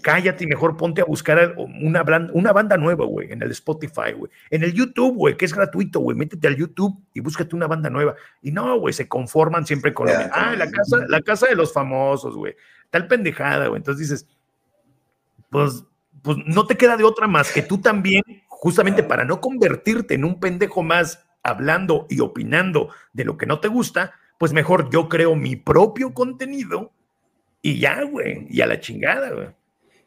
[SPEAKER 3] cállate y mejor ponte a buscar una, una banda nueva, güey, en el Spotify, güey. En el YouTube, güey, que es gratuito, güey. Métete al YouTube y búscate una banda nueva. Y no, güey, se conforman siempre con Ah, la casa, la casa de los famosos, güey. Tal pendejada, güey. Entonces dices, pues pues no te queda de otra más que tú también, justamente para no convertirte en un pendejo más hablando y opinando de lo que no te gusta, pues mejor yo creo mi propio contenido y ya, güey, y a la chingada, güey.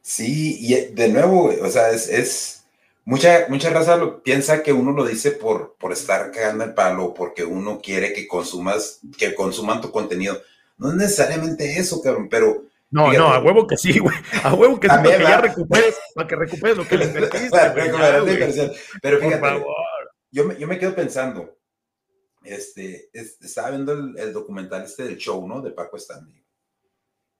[SPEAKER 2] Sí, y eh, de nuevo, o sea, es, mucha, mucha raza piensa que uno lo dice por, por estar cagando el palo, porque uno quiere que consumas, que consuman tu contenido. No es necesariamente eso, cabrón, pero
[SPEAKER 3] no, no, a huevo que sí, güey. A huevo que sí, para que ya recuperes, para que recuperes lo que le invertiste.
[SPEAKER 2] Pero fíjate, Por favor. Yo, me, yo me quedo pensando, este, estaba viendo el, documental este del show, ¿no? De Paco Stanley.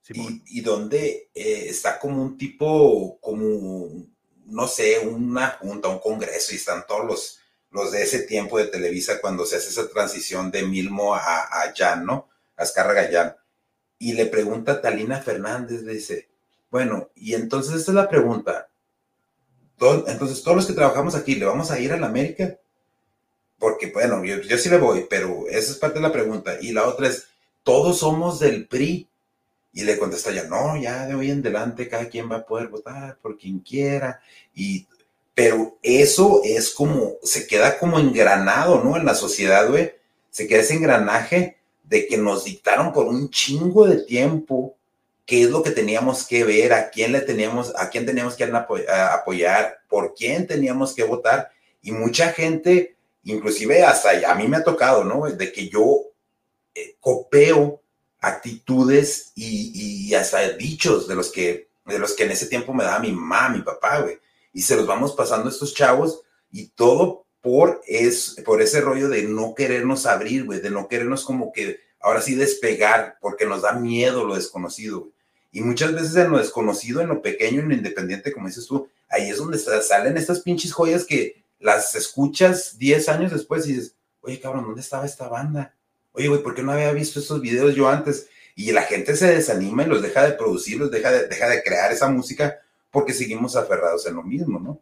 [SPEAKER 2] y, y, donde eh, está como un tipo, como, no sé, una junta, un congreso, y están todos los, los de ese tiempo de Televisa cuando se hace esa transición de Milmo a, a Jan, ¿no? A Azcárraga Jan y le pregunta Talina Fernández, le dice, bueno, y entonces esta es la pregunta. entonces, todos los que trabajamos aquí, ¿le vamos a ir a la América? Porque, bueno, yo, yo, sí le voy, pero esa es parte de la pregunta. Y la otra es, ¿todos somos del PRI? Y le contesta ya, no, ya de hoy en adelante cada quien va a poder votar por quien quiera. Y, pero eso es como, se queda como engranado, ¿no? En la sociedad, güey. Se queda ese engranaje de que nos dictaron por un chingo de tiempo qué es lo que teníamos que ver, a quién le teníamos, a quién teníamos que apoyar, por quién teníamos que votar. Y mucha gente, inclusive hasta a mí me ha tocado, ¿no? De que yo eh, copeo actitudes y, hasta dichos de los que de los que en ese tiempo me daba mi mamá, mi papá, güey. Y se los vamos pasando estos chavos y todo por, es, por ese rollo de no querernos abrir, güey, de no querernos como que ahora sí despegar, porque nos da miedo lo desconocido. Y muchas veces en lo desconocido, en lo pequeño, en lo independiente, como dices tú, ahí es donde salen estas pinches joyas que las escuchas 10 años después y dices, oye, cabrón, ¿dónde estaba esta banda? Oye, güey, ¿por qué no había visto esos videos yo antes? Y la gente se desanima y los deja de producir, los deja de, deja de crear esa música porque seguimos aferrados en lo mismo, ¿no?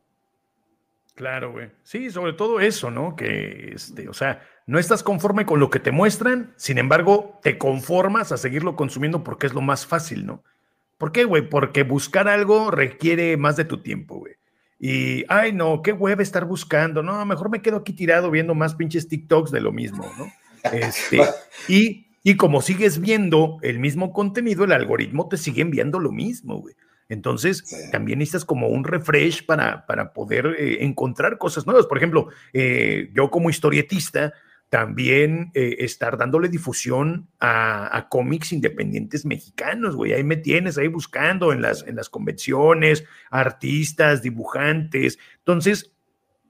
[SPEAKER 3] Claro, güey. Sí, sobre todo eso, ¿no? Que, este, o sea, no estás conforme con lo que te muestran, sin embargo, te conformas a seguirlo consumiendo porque es lo más fácil, ¿no? ¿Por qué, güey? Porque buscar algo requiere más de tu tiempo, güey. Y, ay, no, qué hueva estar buscando. No, mejor me quedo aquí tirado viendo más pinches TikToks de lo mismo, ¿no? Este, y, y como sigues viendo el mismo contenido, el algoritmo te sigue enviando lo mismo, güey. Entonces, también necesitas como un refresh para, para poder eh, encontrar cosas nuevas. Por ejemplo, eh, yo como historietista, también eh, estar dándole difusión a, cómics independientes mexicanos, güey. Ahí me tienes, ahí buscando en las, en las convenciones, artistas, dibujantes. Entonces,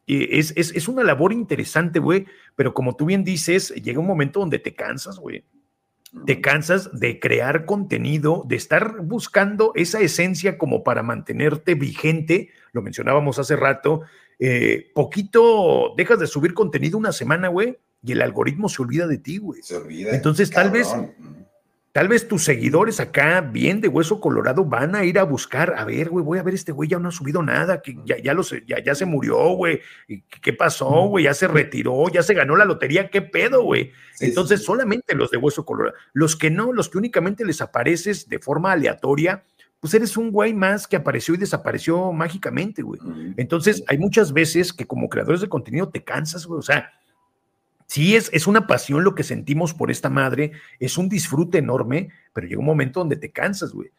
[SPEAKER 3] es, es, es una labor interesante, güey, pero como tú bien dices, llega un momento donde te cansas, güey te cansas de crear contenido, de estar buscando esa esencia como para mantenerte vigente, lo mencionábamos hace rato, eh, poquito dejas de subir contenido una semana, güey, y el algoritmo se olvida de ti, güey. Se olvida. Entonces, tal vez Tal vez tus seguidores acá, bien de hueso colorado, van a ir a buscar, a ver, güey, voy a ver este güey, ya no ha subido nada, que ya, ya, lo, ya, ya se murió, güey, ¿qué pasó, güey? Ya se retiró, ya se ganó la lotería, ¿qué pedo, güey? Entonces, solamente los de hueso colorado. Los que no, los que únicamente les apareces de forma aleatoria, pues eres un güey más que apareció y desapareció mágicamente, güey. Entonces, hay muchas veces que como creadores de contenido te cansas, güey, o sea, Sí, es, es una pasión lo que sentimos por esta madre, es un disfrute enorme, pero llega un momento donde te cansas, güey.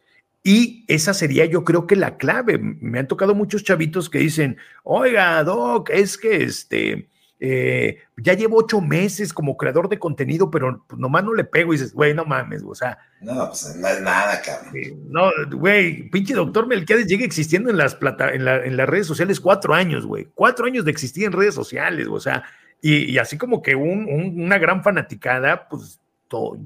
[SPEAKER 3] Y esa sería yo creo que la clave. Me han tocado muchos chavitos que dicen, oiga, Doc, es que este, eh, ya llevo ocho meses como creador de contenido, pero pues, nomás no le pego y dices, güey, no mames, o sea.
[SPEAKER 2] No, pues no es nada, cabrón.
[SPEAKER 3] no, güey, pinche doctor Melquiades llega existiendo en las, plata, en, las redes sociales cuatro años, güey. Cuatro años de existir en redes sociales, o sea, y, así como que una gran fanaticada, pues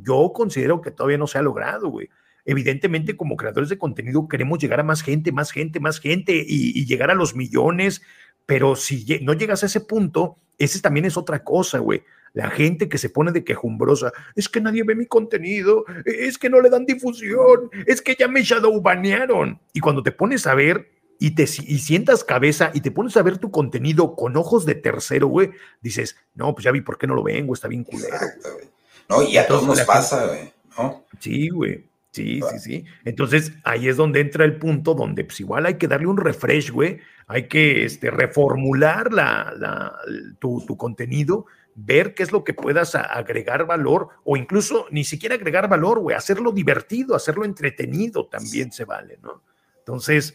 [SPEAKER 3] yo considero que todavía no se ha logrado, güey. Evidentemente, como creadores de contenido, queremos llegar a más gente, más gente, más gente y, y llegar a los millones, pero si no llegas a ese punto, ese también es otra cosa, güey. La gente que se pone de quejumbrosa, es que nadie ve mi contenido, es que no le dan difusión, es que ya me shadowbanearon. Y cuando te pones a ver y te y sientas cabeza y te pones a ver tu contenido con ojos de tercero, güey, dices, no, pues ya vi por qué no lo vengo, está bien culero.
[SPEAKER 2] No, y a todos nos pasa, güey, ¿no?
[SPEAKER 3] Sí, güey. Sí, sí, sí. Entonces ahí es donde entra el punto donde pues igual hay que darle un refresh, güey. Hay que este, reformular la, la, tu, tu, contenido, ver qué es lo que puedas agregar valor o incluso ni siquiera agregar valor, güey, hacerlo divertido, hacerlo entretenido también se vale, ¿no? Entonces,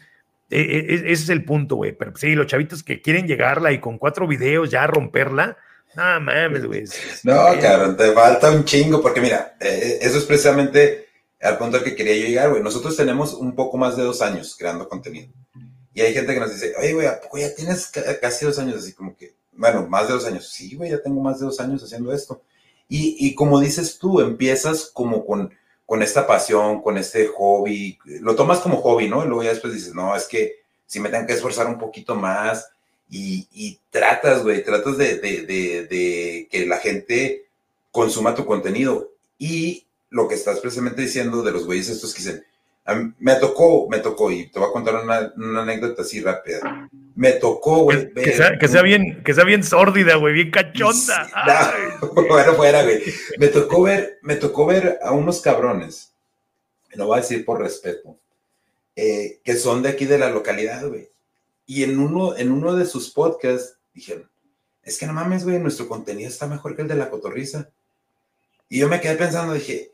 [SPEAKER 3] ese es el punto, güey. Pero sí, los chavitos que quieren llegarla y con cuatro videos ya romperla, no mames, güey.
[SPEAKER 2] No, cabrón, te falta un chingo, porque mira, eh, eso es precisamente al punto al que quería yo llegar, güey. Nosotros tenemos un poco más de dos años creando contenido. Y hay gente que nos dice, oye, güey, ¿a poco ya tienes casi dos años? Así como que, bueno, más de dos años. Sí, güey, ya tengo más de dos años haciendo esto. Y, y como dices tú, empiezas como con, con esta pasión, con este hobby. Lo tomas como hobby, ¿no? Y luego ya después dices, no, es que si me tengo que esforzar un poquito más. Y, tratas, güey, tratas de, de que la gente consuma tu contenido. Y lo que estás precisamente diciendo de los güeyes estos que dicen, me tocó, me tocó, y te voy a contar una, anécdota así rápida. Me tocó, güey.
[SPEAKER 3] Que, sea, bien, que sea bien sórdida, güey, bien cachonda.
[SPEAKER 2] bueno, fuera, güey. Me tocó ver, me tocó ver a unos cabrones, lo voy a decir por respeto, eh, que son de aquí de la localidad, güey. Y en uno, en uno de sus podcasts dijeron, es que no mames, güey, nuestro contenido está mejor que el de la cotorriza. Y yo me quedé pensando, dije,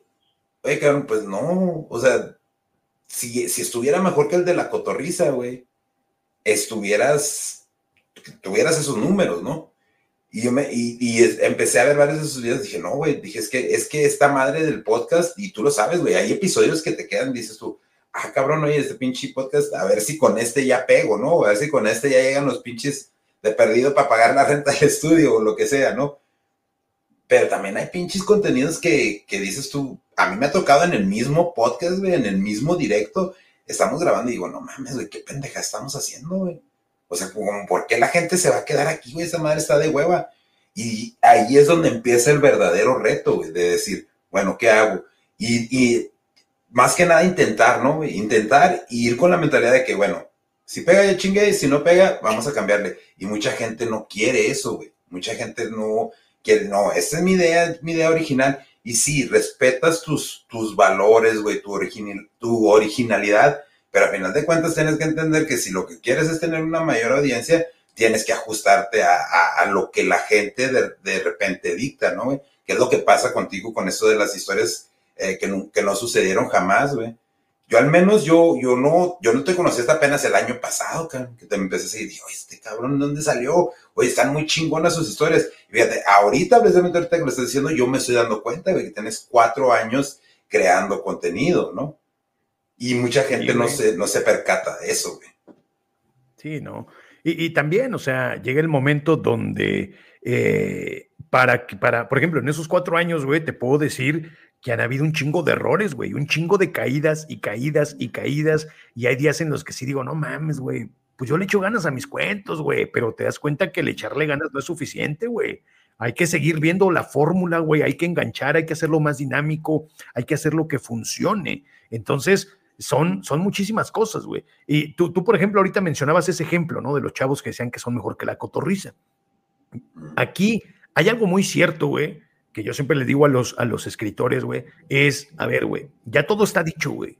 [SPEAKER 2] oye, cabrón, pues no, o sea, si, estuviera mejor que el de la cotorriza, güey, estuvieras, tuvieras esos números, ¿no? Y yo me, y, empecé a ver varios de sus videos, dije, no, güey, dije, es que, es que esta madre del podcast, y tú lo sabes, güey, hay episodios que te quedan, dices tú, ah, cabrón, oye, este pinche podcast, a ver si con este ya pego, ¿no? A ver si con este ya llegan los pinches de perdido para pagar la renta del estudio o lo que sea, ¿no? Pero también hay pinches contenidos que, que dices tú, a mí me ha tocado en el mismo podcast, güey, en el mismo directo, estamos grabando y digo, no mames, güey, qué pendeja estamos haciendo, güey. O sea, como, ¿por qué la gente se va a quedar aquí, güey? Esa madre está de hueva. Y ahí es donde empieza el verdadero reto, güey, de decir, bueno, ¿qué hago? Y, y más que nada intentar, ¿no? Intentar y ir con la mentalidad de que, bueno, si pega ya chingue, si no pega, vamos a cambiarle. Y mucha gente no quiere eso, güey. Mucha gente no quiere, no, esta es mi idea, mi idea original y sí, respetas tus, tus valores, güey, tu, tu originalidad, pero a final de cuentas tienes que entender que si lo que quieres es tener una mayor audiencia, tienes que ajustarte a, a, lo que la gente de, de repente dicta, ¿no, güey? ¿Qué es lo que pasa contigo con eso de las historias eh, que, no, que no sucedieron jamás, güey? Yo al menos, yo, yo no, yo no te conocí hasta apenas el año pasado, cabrón, que te empecé a decir, digo, este cabrón, ¿dónde salió? Oye, están muy chingonas sus historias. fíjate, ahorita, precisamente ahorita que lo estás diciendo, yo me estoy dando cuenta de que tienes cuatro años creando contenido, ¿no? Y mucha gente no, se, no se percata de eso, güey.
[SPEAKER 3] Sí, no. Y, y, también, o sea, llega el momento donde, eh, para, para, por ejemplo, en esos cuatro años, güey, te puedo decir que han habido un chingo de errores, güey, un chingo de caídas y caídas y caídas. Y hay días en los que sí digo, no mames, güey, pues yo le echo ganas a mis cuentos, güey, pero te das cuenta que el echarle ganas no es suficiente, güey. Hay que seguir viendo la fórmula, güey, hay que enganchar, hay que hacerlo más dinámico, hay que hacerlo que funcione. Entonces, son, son muchísimas cosas, güey. Y tú, tú, por ejemplo, ahorita mencionabas ese ejemplo, ¿no? De los chavos que decían que son mejor que la cotorriza. Aquí hay algo muy cierto, güey, que yo siempre le digo a los, a los escritores, güey, es, a ver, güey, ya todo está dicho, güey.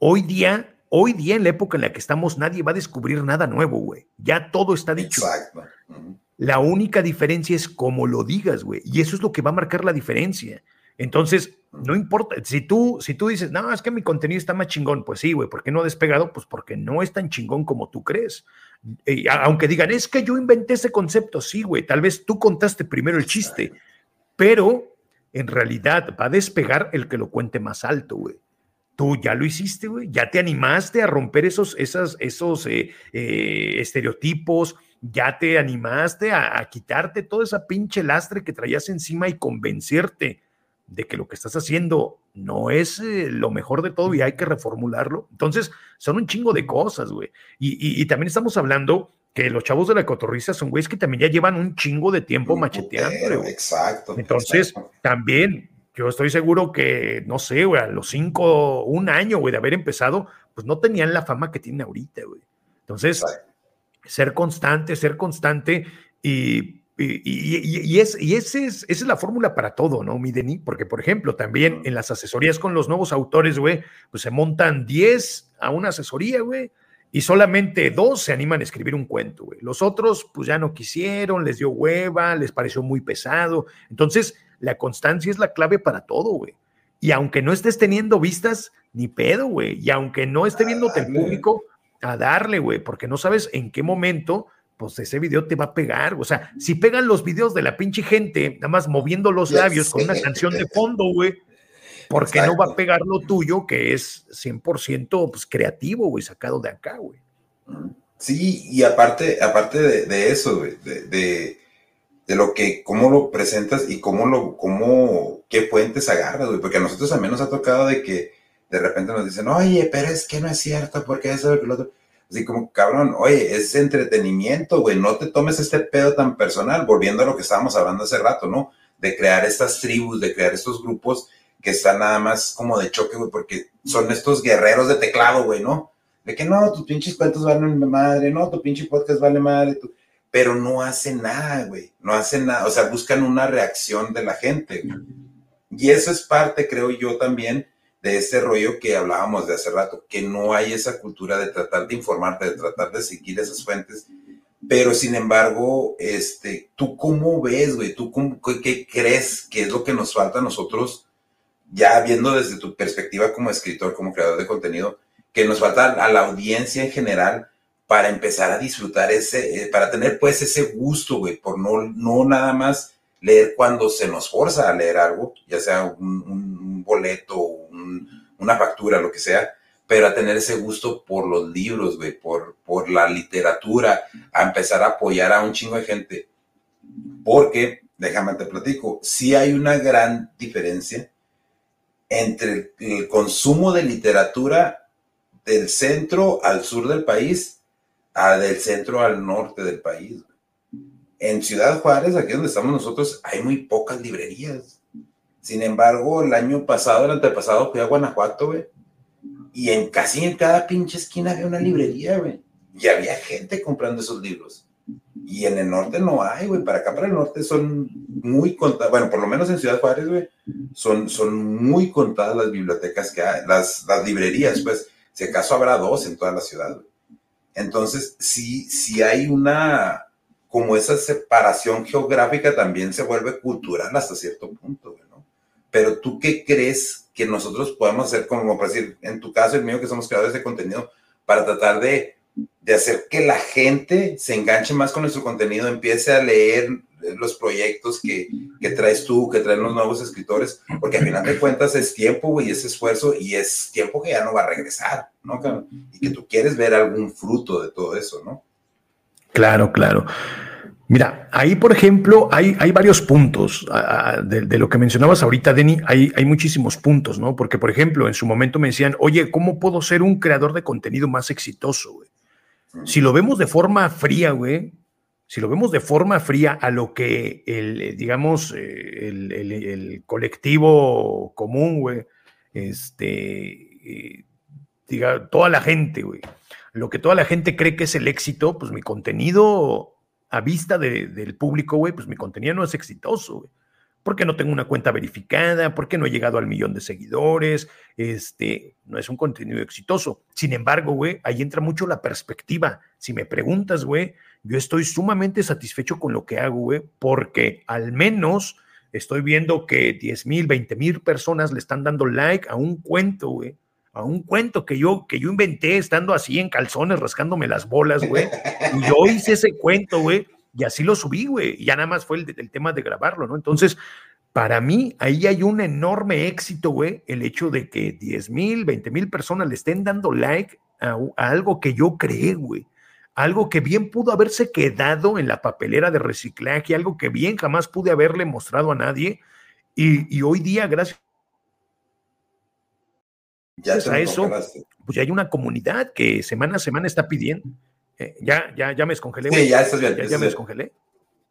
[SPEAKER 3] Hoy día, hoy día en la época en la que estamos, nadie va a descubrir nada nuevo, güey. Ya todo está dicho. Exacto. La única diferencia es cómo lo digas, güey. Y eso es lo que va a marcar la diferencia. Entonces, no importa, si tú, si tú dices, no, es que mi contenido está más chingón, pues sí, güey, ¿por qué no ha despegado? Pues porque no es tan chingón como tú crees. aunque digan, es que yo inventé ese concepto, sí, güey, tal vez tú contaste primero el chiste, pero en realidad va a despegar el que lo cuente más alto, güey. Tú ya lo hiciste, güey, ya te animaste a romper esos, esas, esos eh, eh, estereotipos, ya te animaste a, quitarte toda esa pinche lastre que traías encima y convencerte de que lo que estás haciendo no es eh, lo mejor de todo y hay que reformularlo. Entonces, son un chingo de cosas, güey. Y, también estamos hablando que los chavos de la cotorriza son güeyes que también ya llevan un chingo de tiempo macheteando.
[SPEAKER 2] exacto.
[SPEAKER 3] Entonces, también yo estoy seguro que, no sé, güey, a los cinco, un año, güey, de haber empezado, pues no tenían la fama que tienen ahorita, güey. Entonces, ser constante, ser constante y y, es, y ese es, esa es la fórmula para todo, ¿no, mi Denis? Porque, por ejemplo, también en las asesorías con los nuevos autores, güey, pues se montan 10 a una asesoría, güey, y solamente dos se animan a escribir un cuento, güey. Los otros, pues ya no quisieron, les dio hueva, les pareció muy pesado. Entonces, la constancia es la clave para todo, güey. Y aunque no estés teniendo vistas, ni pedo, güey. Y aunque no esté viéndote el público, a darle, güey, porque no sabes en qué momento pues ese video te va a pegar. O sea, si pegan los videos de la pinche gente, nada más moviendo los labios con una canción de fondo, güey, porque no va a pegar lo tuyo, que es 100% pues, creativo, güey, sacado de acá, güey.
[SPEAKER 2] Sí, y aparte, aparte de, eso, güey, de, lo que, cómo lo presentas y cómo lo, cómo, qué puentes agarras, güey, porque a nosotros también nos ha tocado de que de repente nos dicen, oye, pero es que no es cierto, porque eso, que lo otro Así como, cabrón, oye, es entretenimiento, güey, no te tomes este pedo tan personal, volviendo a lo que estábamos hablando hace rato, ¿no? De crear estas tribus, de crear estos grupos que están nada más como de choque, güey, porque son estos guerreros de teclado, güey, ¿no? De que no, tus pinches cuentos valen madre, no, tu pinche podcast vale madre, tu... pero no hacen nada, güey, no hacen nada, o sea, buscan una reacción de la gente. Y eso es parte, creo yo, también de ese rollo que hablábamos de hace rato, que no hay esa cultura de tratar de informarte, de tratar de seguir esas fuentes. Pero sin embargo, este, ¿tú cómo ves, güey? ¿Tú qué crees que es lo que nos falta a nosotros, ya viendo desde tu perspectiva como escritor, como creador de contenido, que nos falta a la audiencia en general para empezar a disfrutar ese, eh, para tener pues ese gusto, güey, por no, no nada más leer cuando se nos forza a leer algo, ya sea un, boleto, una factura, lo que sea, pero a tener ese gusto por los libros, güey, por, por la literatura, a empezar a apoyar a un chingo de gente. Porque, déjame te platico, sí hay una gran diferencia entre el, consumo de literatura del centro al sur del país a del centro al norte del país. En Ciudad Juárez, aquí donde estamos nosotros, hay muy pocas librerías. Sin embargo, el año pasado, el antepasado, fui a Guanajuato, güey. Y en casi en cada pinche esquina había una librería, güey. Y había gente comprando esos libros. Y en el norte no hay, güey. Para acá, para el norte son muy contadas. Bueno, por lo menos en Ciudad Juárez, güey. Son, son muy contadas las bibliotecas que hay, las, las librerías, pues. Si acaso habrá dos en toda la ciudad, güey. Entonces, sí, sí hay una, como esa separación geográfica también se vuelve cultural hasta cierto punto, güey pero tú qué crees que nosotros podemos hacer, como para decir, en tu caso, el mío, que somos creadores de contenido, para tratar de, de hacer que la gente se enganche más con nuestro contenido, empiece a leer los proyectos que, que, traes tú, que traen los nuevos escritores, porque al final de cuentas es tiempo, y es esfuerzo y es tiempo que ya no va a regresar, ¿no? Y que tú quieres ver algún fruto de todo eso, ¿no?
[SPEAKER 3] Claro, claro. Mira, ahí, por ejemplo, hay, hay varios puntos de, lo que mencionabas ahorita, Denny, hay, hay muchísimos puntos, ¿no? Porque, por ejemplo, en su momento me decían, oye, ¿cómo puedo ser un creador de contenido más exitoso, güey? Si lo vemos de forma fría, güey, si lo vemos de forma fría a lo que el, digamos, eh, el, colectivo común, güey, este, eh, diga, toda la gente, güey, lo que toda la gente cree que es el éxito, pues mi contenido a vista del público, güey, pues mi contenido no es exitoso, güey. Porque no tengo una cuenta verificada, porque no he llegado al millón de seguidores, este, no es un contenido exitoso. Sin embargo, güey, ahí entra mucho la perspectiva. Si me preguntas, güey, yo estoy sumamente satisfecho con lo que hago, güey, porque al menos estoy viendo que 10 mil, 20 mil personas le están dando like a un cuento, güey. A un cuento que yo, que yo inventé estando así en calzones, rascándome las bolas, güey. Y yo hice ese cuento, güey, y así lo subí, güey. Y ya nada más fue el, el tema de grabarlo, ¿no? Entonces, para mí, ahí hay un enorme éxito, güey, el hecho de que 10 mil, 20 mil personas le estén dando like a, algo que yo creé, güey. Algo que bien pudo haberse quedado en la papelera de reciclaje, algo que bien jamás pude haberle mostrado a nadie. Y, hoy día, gracias ya a eso, pues ya hay una comunidad que semana a semana está pidiendo. Eh, ya, ya, ya me descongelé.
[SPEAKER 2] Sí, ya estás bien.
[SPEAKER 3] Ya, me descongelé.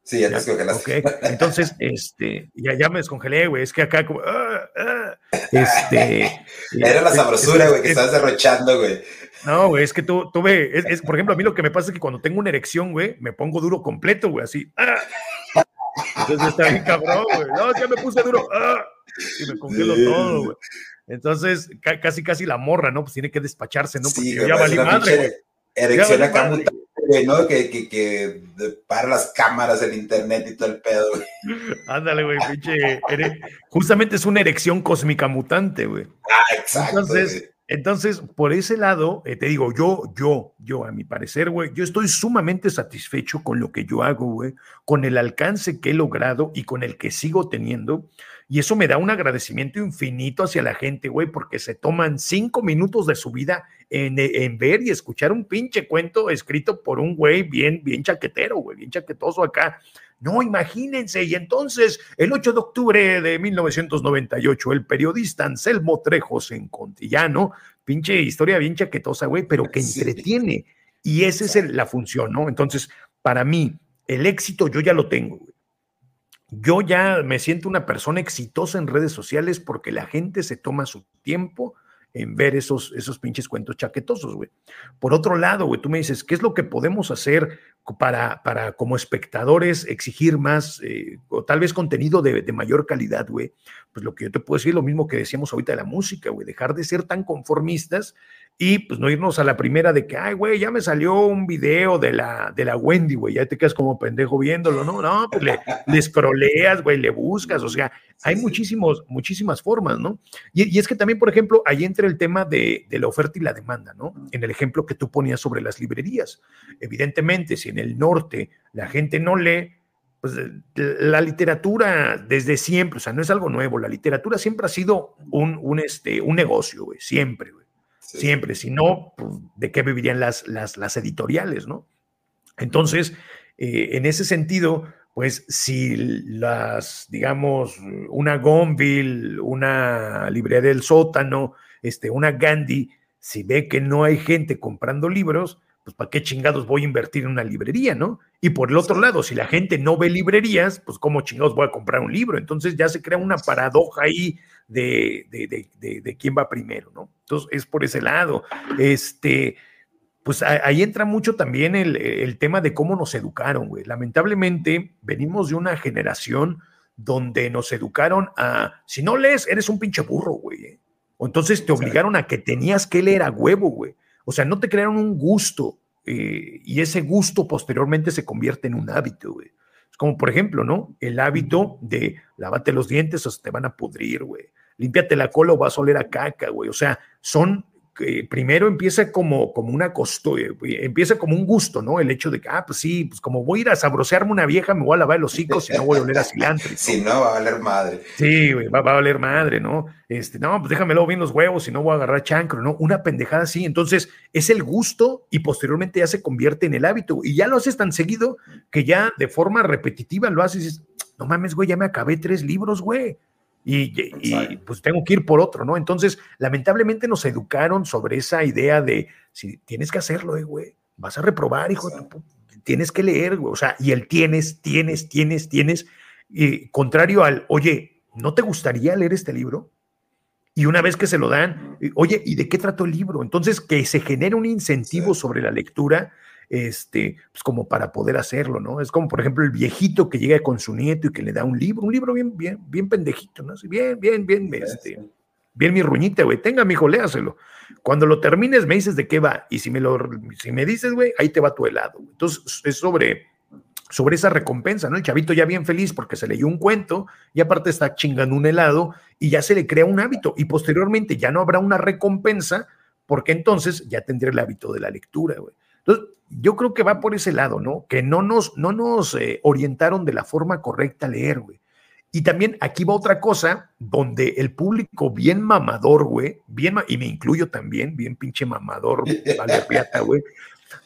[SPEAKER 2] Sí, ya te descongelaste.
[SPEAKER 3] Ok, entonces, este, ya, ya me descongelé, güey. Es que acá como, ah, ah, este.
[SPEAKER 2] Era la sabrosura, güey, que estás derrochando, güey.
[SPEAKER 3] No, güey, es que tú, tuve, es, por ejemplo, a mí lo que me pasa es que cuando tengo una erección, güey, me pongo duro completo, güey, así. ¡ah! Entonces está bien cabrón, güey. No, ya me puse duro. ¡ah! Y me congelo todo, güey. Entonces, casi, casi la morra, ¿no? Pues tiene que despacharse, ¿no? Porque
[SPEAKER 2] sí, ya valí madre, güey. Erección acá ¿no? Que, que, que, para las cámaras, el internet y todo el pedo, güey.
[SPEAKER 3] Ándale, güey, pinche. Justamente es una erección cósmica mutante, güey.
[SPEAKER 2] Ah, exacto.
[SPEAKER 3] Entonces, entonces, por ese lado, eh, te digo, yo, yo, yo, a mi parecer, güey, yo estoy sumamente satisfecho con lo que yo hago, güey, con el alcance que he logrado y con el que sigo teniendo. Y eso me da un agradecimiento infinito hacia la gente, güey, porque se toman cinco minutos de su vida en, en, ver y escuchar un pinche cuento escrito por un güey bien, bien chaquetero, güey, bien chaquetoso acá. No, imagínense. Y entonces, el 8 de octubre de 1998, el periodista Anselmo Trejos en Contillano, pinche historia bien chaquetosa, güey, pero que entretiene. Y esa es la función, ¿no? Entonces, para mí, el éxito yo ya lo tengo, güey. Yo ya me siento una persona exitosa en redes sociales porque la gente se toma su tiempo en ver esos, esos pinches cuentos chaquetosos, güey. Por otro lado, güey, tú me dices, ¿qué es lo que podemos hacer para, para como espectadores exigir más, eh, o tal vez contenido de, de mayor calidad, güey? Pues lo que yo te puedo decir es lo mismo que decíamos ahorita de la música, güey, dejar de ser tan conformistas y pues no irnos a la primera de que, ay, güey, ya me salió un video de la, de la Wendy, güey, ya te quedas como pendejo viéndolo, ¿no? No, pues le, le scrolleas, güey, le buscas, o sea, hay muchísimos, muchísimas formas, ¿no? Y, es que también, por ejemplo, ahí entra el tema de, de, la oferta y la demanda, ¿no? En el ejemplo que tú ponías sobre las librerías. Evidentemente, si en el norte la gente no lee, pues la literatura desde siempre, o sea, no es algo nuevo, la literatura siempre ha sido un, un, este, un negocio, güey, siempre, güey siempre, si no, pues, ¿de qué vivirían las, las, editoriales, no? Entonces, eh, en ese sentido, pues si las, digamos, una Gonville, una librería del sótano, este, una Gandhi, si ve que no hay gente comprando libros, pues ¿para qué chingados voy a invertir en una librería, no? Y por el otro lado, si la gente no ve librerías, pues ¿cómo chingados voy a comprar un libro? Entonces ya se crea una paradoja ahí de, de, quién va primero, ¿no? Entonces es por ese lado. Este, pues ahí entra mucho también el, tema de cómo nos educaron, güey. Lamentablemente venimos de una generación donde nos educaron a, si no lees, eres un pinche burro, güey. ¿eh? O entonces te obligaron a que tenías que leer a huevo, güey. O sea, no te crearon un gusto eh, y ese gusto posteriormente se convierte en un hábito, güey. Es como, por ejemplo, ¿no? El hábito de lavarte los dientes o se te van a pudrir, güey. Límpiate la cola o vas a oler a caca, güey. O sea, son primero empieza como, como una costumbre, empieza como un gusto, ¿no? El hecho de que, ah, pues sí, pues como voy a ir a sabrosearme una vieja, me voy a lavar los hocicos y no voy a oler a cilantro.
[SPEAKER 2] Si no, va a valer madre.
[SPEAKER 3] Sí, güey, va, a valer madre, ¿no? Este, no, pues déjamelo bien los huevos y no voy a agarrar chancro, ¿no? Una pendejada así. Entonces, es el gusto y posteriormente ya se convierte en el hábito. Y ya lo haces tan seguido que ya de forma repetitiva lo haces y dices, no mames, güey, ya me acabé tres libros, güey y, pues tengo que ir por otro, ¿no? Entonces, lamentablemente nos educaron sobre esa idea de, si tienes que hacerlo, eh, güey, vas a reprobar, hijo, tienes que leer, güey, o sea, y el tienes, tienes, tienes, tienes, y contrario al, oye, ¿no te gustaría leer este libro? Y una vez que se lo dan, oye, ¿y de qué trató el libro? Entonces, que se genere un incentivo sobre la lectura este, pues como para poder hacerlo, ¿no? Es como, por ejemplo, el viejito que llega con su nieto y que le da un libro, un libro bien, bien, bien pendejito, ¿no? bien, bien, bien, este, bien mi ruñita, güey, tenga, mi hijo, léaselo. Cuando lo termines, me dices de qué va, y si me lo, si me dices, güey, ahí te va tu helado. Entonces, es sobre sobre esa recompensa, ¿no? El chavito ya bien feliz porque se leyó un cuento y aparte está chingando un helado y ya se le crea un hábito y posteriormente ya no habrá una recompensa porque entonces ya tendría el hábito de la lectura, güey. Entonces, yo creo que va por ese lado, ¿no? Que no nos, no nos eh, orientaron de la forma correcta a leer, güey. Y también aquí va otra cosa donde el público bien mamador, güey, bien, y me incluyo también, bien pinche mamador, vale, güey,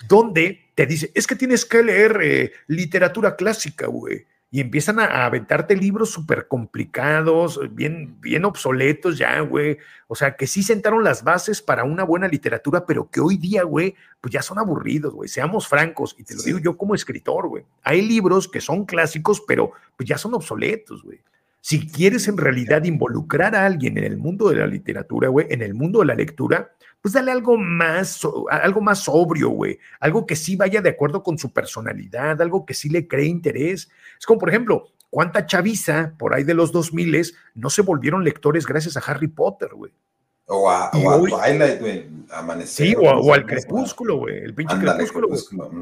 [SPEAKER 3] donde te dice, es que tienes que leer eh, literatura clásica, güey. Y empiezan a, aventarte libros súper complicados, bien, bien obsoletos ya, güey. O sea, que sí sentaron las bases para una buena literatura, pero que hoy día, güey, pues ya son aburridos, güey. Seamos francos, y te lo digo yo como escritor, güey. Hay libros que son clásicos, pero pues ya son obsoletos, güey. Si quieres en realidad involucrar a alguien en el mundo de la literatura, güey, en el mundo de la lectura, pues dale algo más, algo más sobrio, güey. Algo que sí vaya de acuerdo con su personalidad, algo que sí le cree interés. Es como, por ejemplo, ¿cuánta chaviza por ahí de los 2000 no se volvieron lectores gracias a Harry Potter, güey?
[SPEAKER 2] O a, Twilight, güey. Amanecer.
[SPEAKER 3] Sí, o, al Crepúsculo, güey. El pinche Crepúsculo.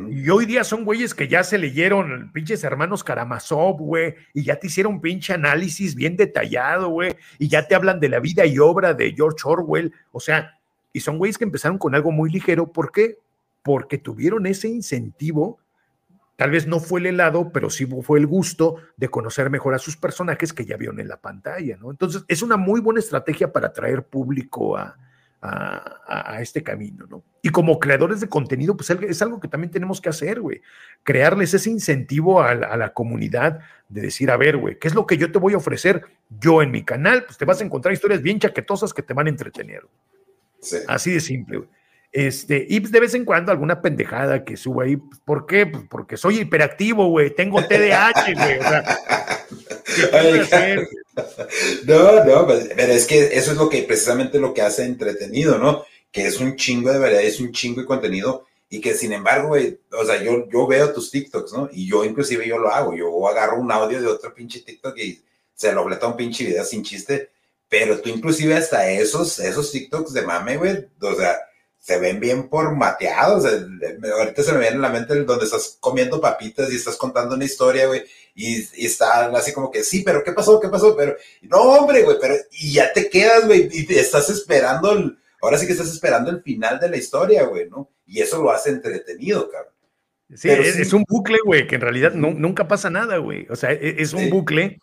[SPEAKER 3] Y hoy día son güeyes que ya se leyeron, pinches hermanos Karamazov, güey. Y ya te hicieron pinche análisis bien detallado, güey. Y ya te hablan de la vida y obra de George Orwell. O sea, y son güeyes que empezaron con algo muy ligero. ¿Por qué? Porque tuvieron ese incentivo. Tal vez no fue el helado, pero sí fue el gusto de conocer mejor a sus personajes que ya vieron en la pantalla, ¿no? Entonces, es una muy buena estrategia para atraer público a, este camino, ¿no? Y como creadores de contenido, pues es algo que también tenemos que hacer, güey. Crearles ese incentivo a, a, la comunidad de decir, a ver, güey, ¿qué es lo que yo te voy a ofrecer? Yo en mi canal, pues te vas a encontrar historias bien chaquetosas que te van a entretener. Así de simple, Este, y pues, de vez en cuando alguna pendejada que suba ahí. Pues, ¿Por qué? Pues porque soy hiperactivo, güey. Tengo TDAH, güey.
[SPEAKER 2] no, no, pero es que eso es lo que precisamente lo que hace entretenido, ¿no? Que es un chingo de verdad, es un chingo de contenido y que sin embargo, güey, o sea, yo, yo veo tus TikToks, ¿no? Y yo inclusive yo lo hago, yo agarro un audio de otro pinche TikTok y se lo bleta un pinche video sin chiste pero tú inclusive hasta esos, esos TikToks de mame, güey, o sea, se ven bien formateados. ahorita se me viene en la mente donde estás comiendo papitas y estás contando una historia, güey, y, y están así como que, sí, pero ¿qué pasó? ¿Qué pasó? Pero, no, hombre, güey, pero, y ya te quedas, güey, y te estás esperando, el, ahora sí que estás esperando el final de la historia, güey, ¿no? Y eso lo hace entretenido, cabrón.
[SPEAKER 3] Sí, es, un bucle, güey, que en realidad nunca pasa nada, güey. O sea, e, es, un bucle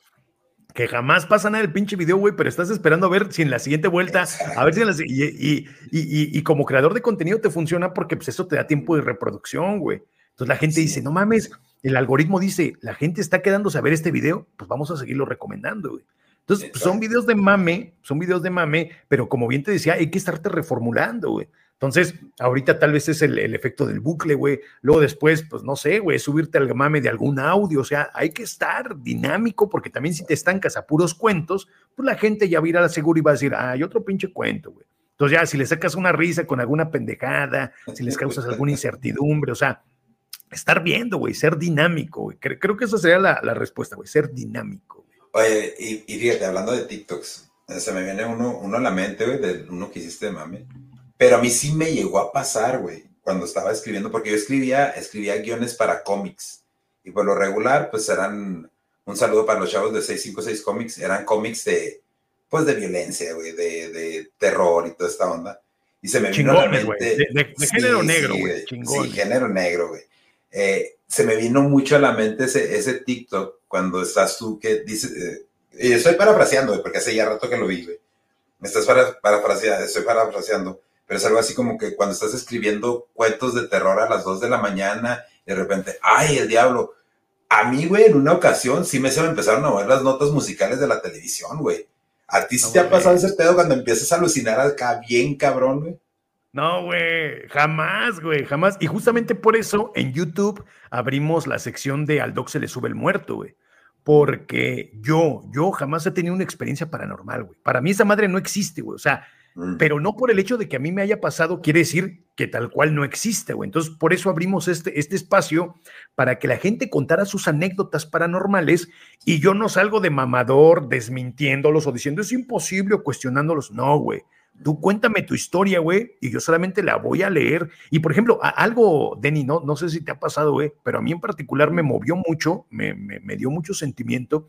[SPEAKER 3] que jamás pasa nada el pinche video, güey, pero estás esperando a ver si en la siguiente vuelta, a ver si en la y, y, y, y, como creador de contenido te funciona porque pues eso te da tiempo de reproducción, güey. Entonces la gente dice, no mames, el algoritmo dice, la gente está quedándose a ver este video, pues vamos a seguirlo recomendando, güey. Entonces, pues, son videos de mame, son videos de mame, pero como bien te decía, hay que estarte reformulando, güey. Entonces, ahorita tal vez es el, efecto del bucle, güey. Luego después, pues no sé, güey, subirte al mame de algún audio. O sea, hay que estar dinámico porque también si te estancas a puros cuentos, pues la gente ya va a ir a la segura y va a decir, ah, hay otro pinche cuento, güey. Entonces ya, si le sacas una risa con alguna pendejada, si les causas alguna incertidumbre, o sea, estar viendo, güey, ser dinámico, güey. Creo, que esa sería la, respuesta, güey, ser dinámico.
[SPEAKER 2] Oye, y, fíjate, hablando de TikToks, se me viene uno, uno a la mente, güey, de uno que hiciste de mame pero a mí sí me llegó a pasar, güey, cuando estaba escribiendo, porque yo escribía, escribía guiones para cómics. Y por lo regular, pues eran, un saludo para los chavos de 656 Comics, eran cómics de, pues de violencia, güey, de, de, terror y toda esta onda. Y se me vino a la mente.
[SPEAKER 3] De, género negro, güey.
[SPEAKER 2] Sí, género negro, güey. Eh, se me vino mucho a la mente ese, ese TikTok cuando estás tú que dices. Eh, y estoy parafraseando, porque hace ya rato que lo vi, güey. Me estás para, parafraseando, estoy parafraseando pero es algo así como que cuando estás escribiendo cuentos de terror a las 2 de la mañana y de repente, ay, el diablo. A mí, güey, en una ocasión sí me se me empezaron a mover las notas musicales de la televisión, güey. ¿A ti sí te ha pasado ese pedo cuando empiezas a alucinar acá bien cabrón, güey?
[SPEAKER 3] No, güey, jamás, güey, jamás. Y justamente por eso en YouTube abrimos la sección de Al Doc se le sube el muerto, güey. Porque yo, yo jamás he tenido una experiencia paranormal, güey. Para mí esa madre no existe, güey. O sea, Mm. pero no por el hecho de que a mí me haya pasado, quiere decir que tal cual no existe, güey. Entonces, por eso abrimos este, este espacio para que la gente contara sus anécdotas paranormales y yo no salgo de mamador desmintiéndolos o diciendo es imposible o cuestionándolos. No, güey. tú cuéntame tu historia, güey, y yo solamente la voy a leer. Y por ejemplo, algo, Denny, no, no sé si te ha pasado, güey, pero a mí en particular me movió mucho, me, me, dio mucho sentimiento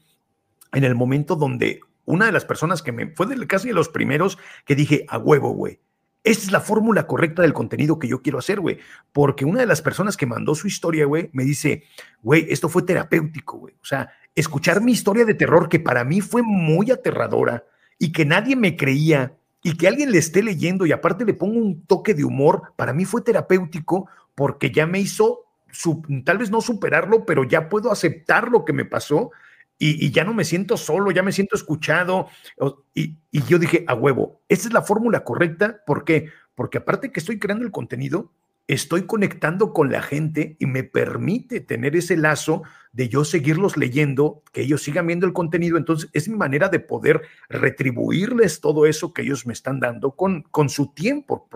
[SPEAKER 3] en el momento donde una de las personas que me fue de casi de los primeros que dije, a huevo, güey. Esta es la fórmula correcta del contenido que yo quiero hacer, güey. Porque una de las personas que mandó su historia, güey, me dice, güey, esto fue terapéutico, güey. O sea, escuchar mi historia de terror, que para mí fue muy aterradora y que nadie me creía, y que alguien le esté leyendo y aparte le pongo un toque de humor, para mí fue terapéutico porque ya me hizo, tal vez no superarlo, pero ya puedo aceptar lo que me pasó y, ya no me siento solo, ya me siento escuchado. Y, y yo dije, a huevo, esa es la fórmula correcta. ¿Por qué? Porque aparte que estoy creando el contenido, estoy conectando con la gente y me permite tener ese lazo de yo seguirlos leyendo, que ellos sigan viendo el contenido. Entonces, es mi manera de poder retribuirles todo eso que ellos me están dando con, con su tiempo.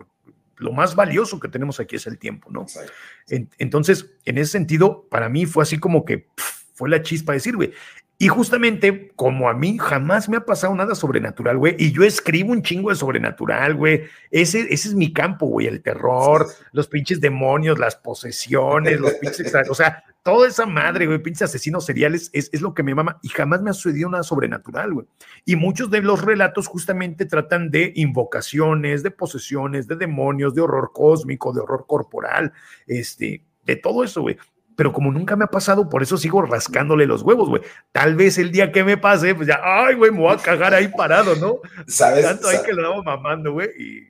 [SPEAKER 3] Lo más valioso que tenemos aquí es el tiempo, ¿no? entonces, en ese sentido, para mí fue así como que fue la chispa de decir, güey, y justamente, como a mí jamás me ha pasado nada sobrenatural, güey, y yo escribo un chingo de sobrenatural, güey, ese, ese es mi campo, güey, el terror, los pinches demonios, las posesiones, los pinches, o sea, toda esa madre, güey, pinches asesinos seriales, es, es, lo que me mama, y jamás me ha sucedido nada sobrenatural, güey. Y muchos de los relatos justamente tratan de invocaciones, de posesiones, de demonios, de horror cósmico, de horror corporal, este, de todo eso, güey pero como nunca me ha pasado, por eso sigo rascándole los huevos, güey. Tal vez el día que me pase, pues ya, ay, güey, me voy a cagar ahí parado, ¿no?
[SPEAKER 2] ¿Sabes?
[SPEAKER 3] Tanto ahí que lo damos mamando, güey. Y...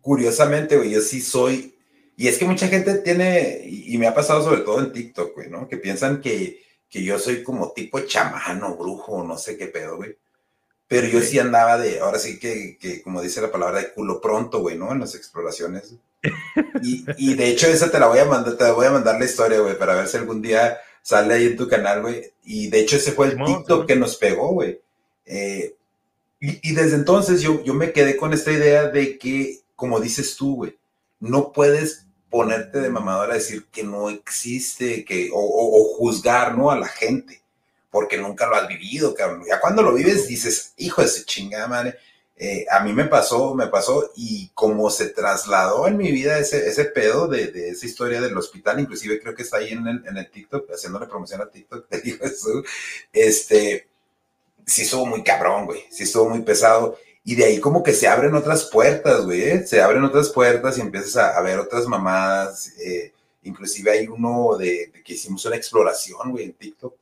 [SPEAKER 2] Curiosamente, güey, yo sí soy, y es que mucha gente tiene, y me ha pasado sobre todo en TikTok, güey, ¿no? Que piensan que, que yo soy como tipo chamano, brujo, no sé qué pedo, güey. Pero yo sí andaba de, ahora sí que, que como dice la palabra, de culo pronto, güey, ¿no? En las exploraciones. Y, y, de hecho, esa te la voy a mandar, te voy a mandar la historia, güey, para ver si algún día sale ahí en tu canal, güey. Y de hecho, ese fue el TikTok que nos pegó, güey. Eh, y, y, desde entonces yo, yo me quedé con esta idea de que, como dices tú, güey, no puedes ponerte de mamador a decir que no existe, que, o, o, o, juzgar, ¿no? A la gente, porque nunca lo has vivido, cabrón. Ya cuando lo vives dices, hijo de su chingada madre, eh, a mí me pasó, me pasó, y como se trasladó en mi vida ese, ese pedo de, de esa historia del hospital, inclusive creo que está ahí en el, en el TikTok, haciéndole promoción a TikTok, te digo eso, este, sí estuvo muy cabrón, güey, sí estuvo muy pesado, y de ahí como que se abren otras puertas, güey, ¿eh? se abren otras puertas y empiezas a, a ver otras mamadas, eh, inclusive hay uno de, de, que hicimos una exploración, güey, en TikTok,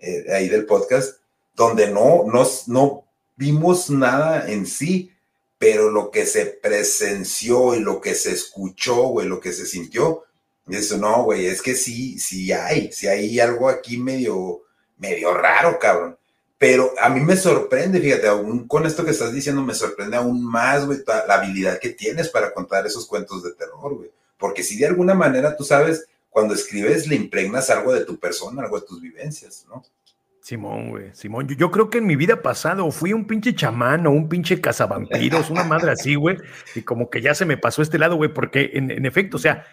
[SPEAKER 2] eh, ahí del podcast, donde no, no, no vimos nada en sí, pero lo que se presenció y lo que se escuchó, güey, lo que se sintió, eso no, güey, es que sí, sí hay, sí hay algo aquí medio, medio raro, cabrón. Pero a mí me sorprende, fíjate, aún con esto que estás diciendo, me sorprende aún más, güey, la habilidad que tienes para contar esos cuentos de terror, güey. Porque si de alguna manera tú sabes, cuando escribes le impregnas algo de tu persona, algo de tus vivencias, ¿no?
[SPEAKER 3] Simón, güey, Simón. Yo, creo que en mi vida pasada fui un pinche chamán o un pinche cazavampiros, una madre así, güey, y como que ya se me pasó este lado, güey, porque en, en, efecto, o sea,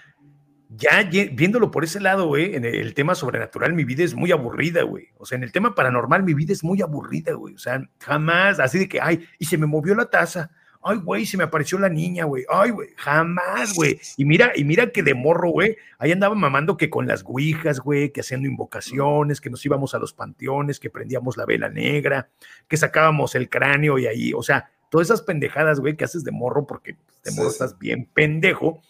[SPEAKER 3] ya viéndolo por ese lado, güey, en el tema sobrenatural, mi vida es muy aburrida, güey. O sea, en el tema paranormal, mi vida es muy aburrida, güey. O sea, jamás, así de que, ay, y se me movió la taza ay, güey, se me apareció la niña, güey, ay, güey, jamás, güey. Y mira, y mira que de morro, güey, ahí andaba mamando que con las guijas, güey, que haciendo invocaciones, que nos íbamos a los panteones, que prendíamos la vela negra, que sacábamos el cráneo y ahí, o sea, todas esas pendejadas, güey, que haces de morro porque de morro sí, estás bien pendejo.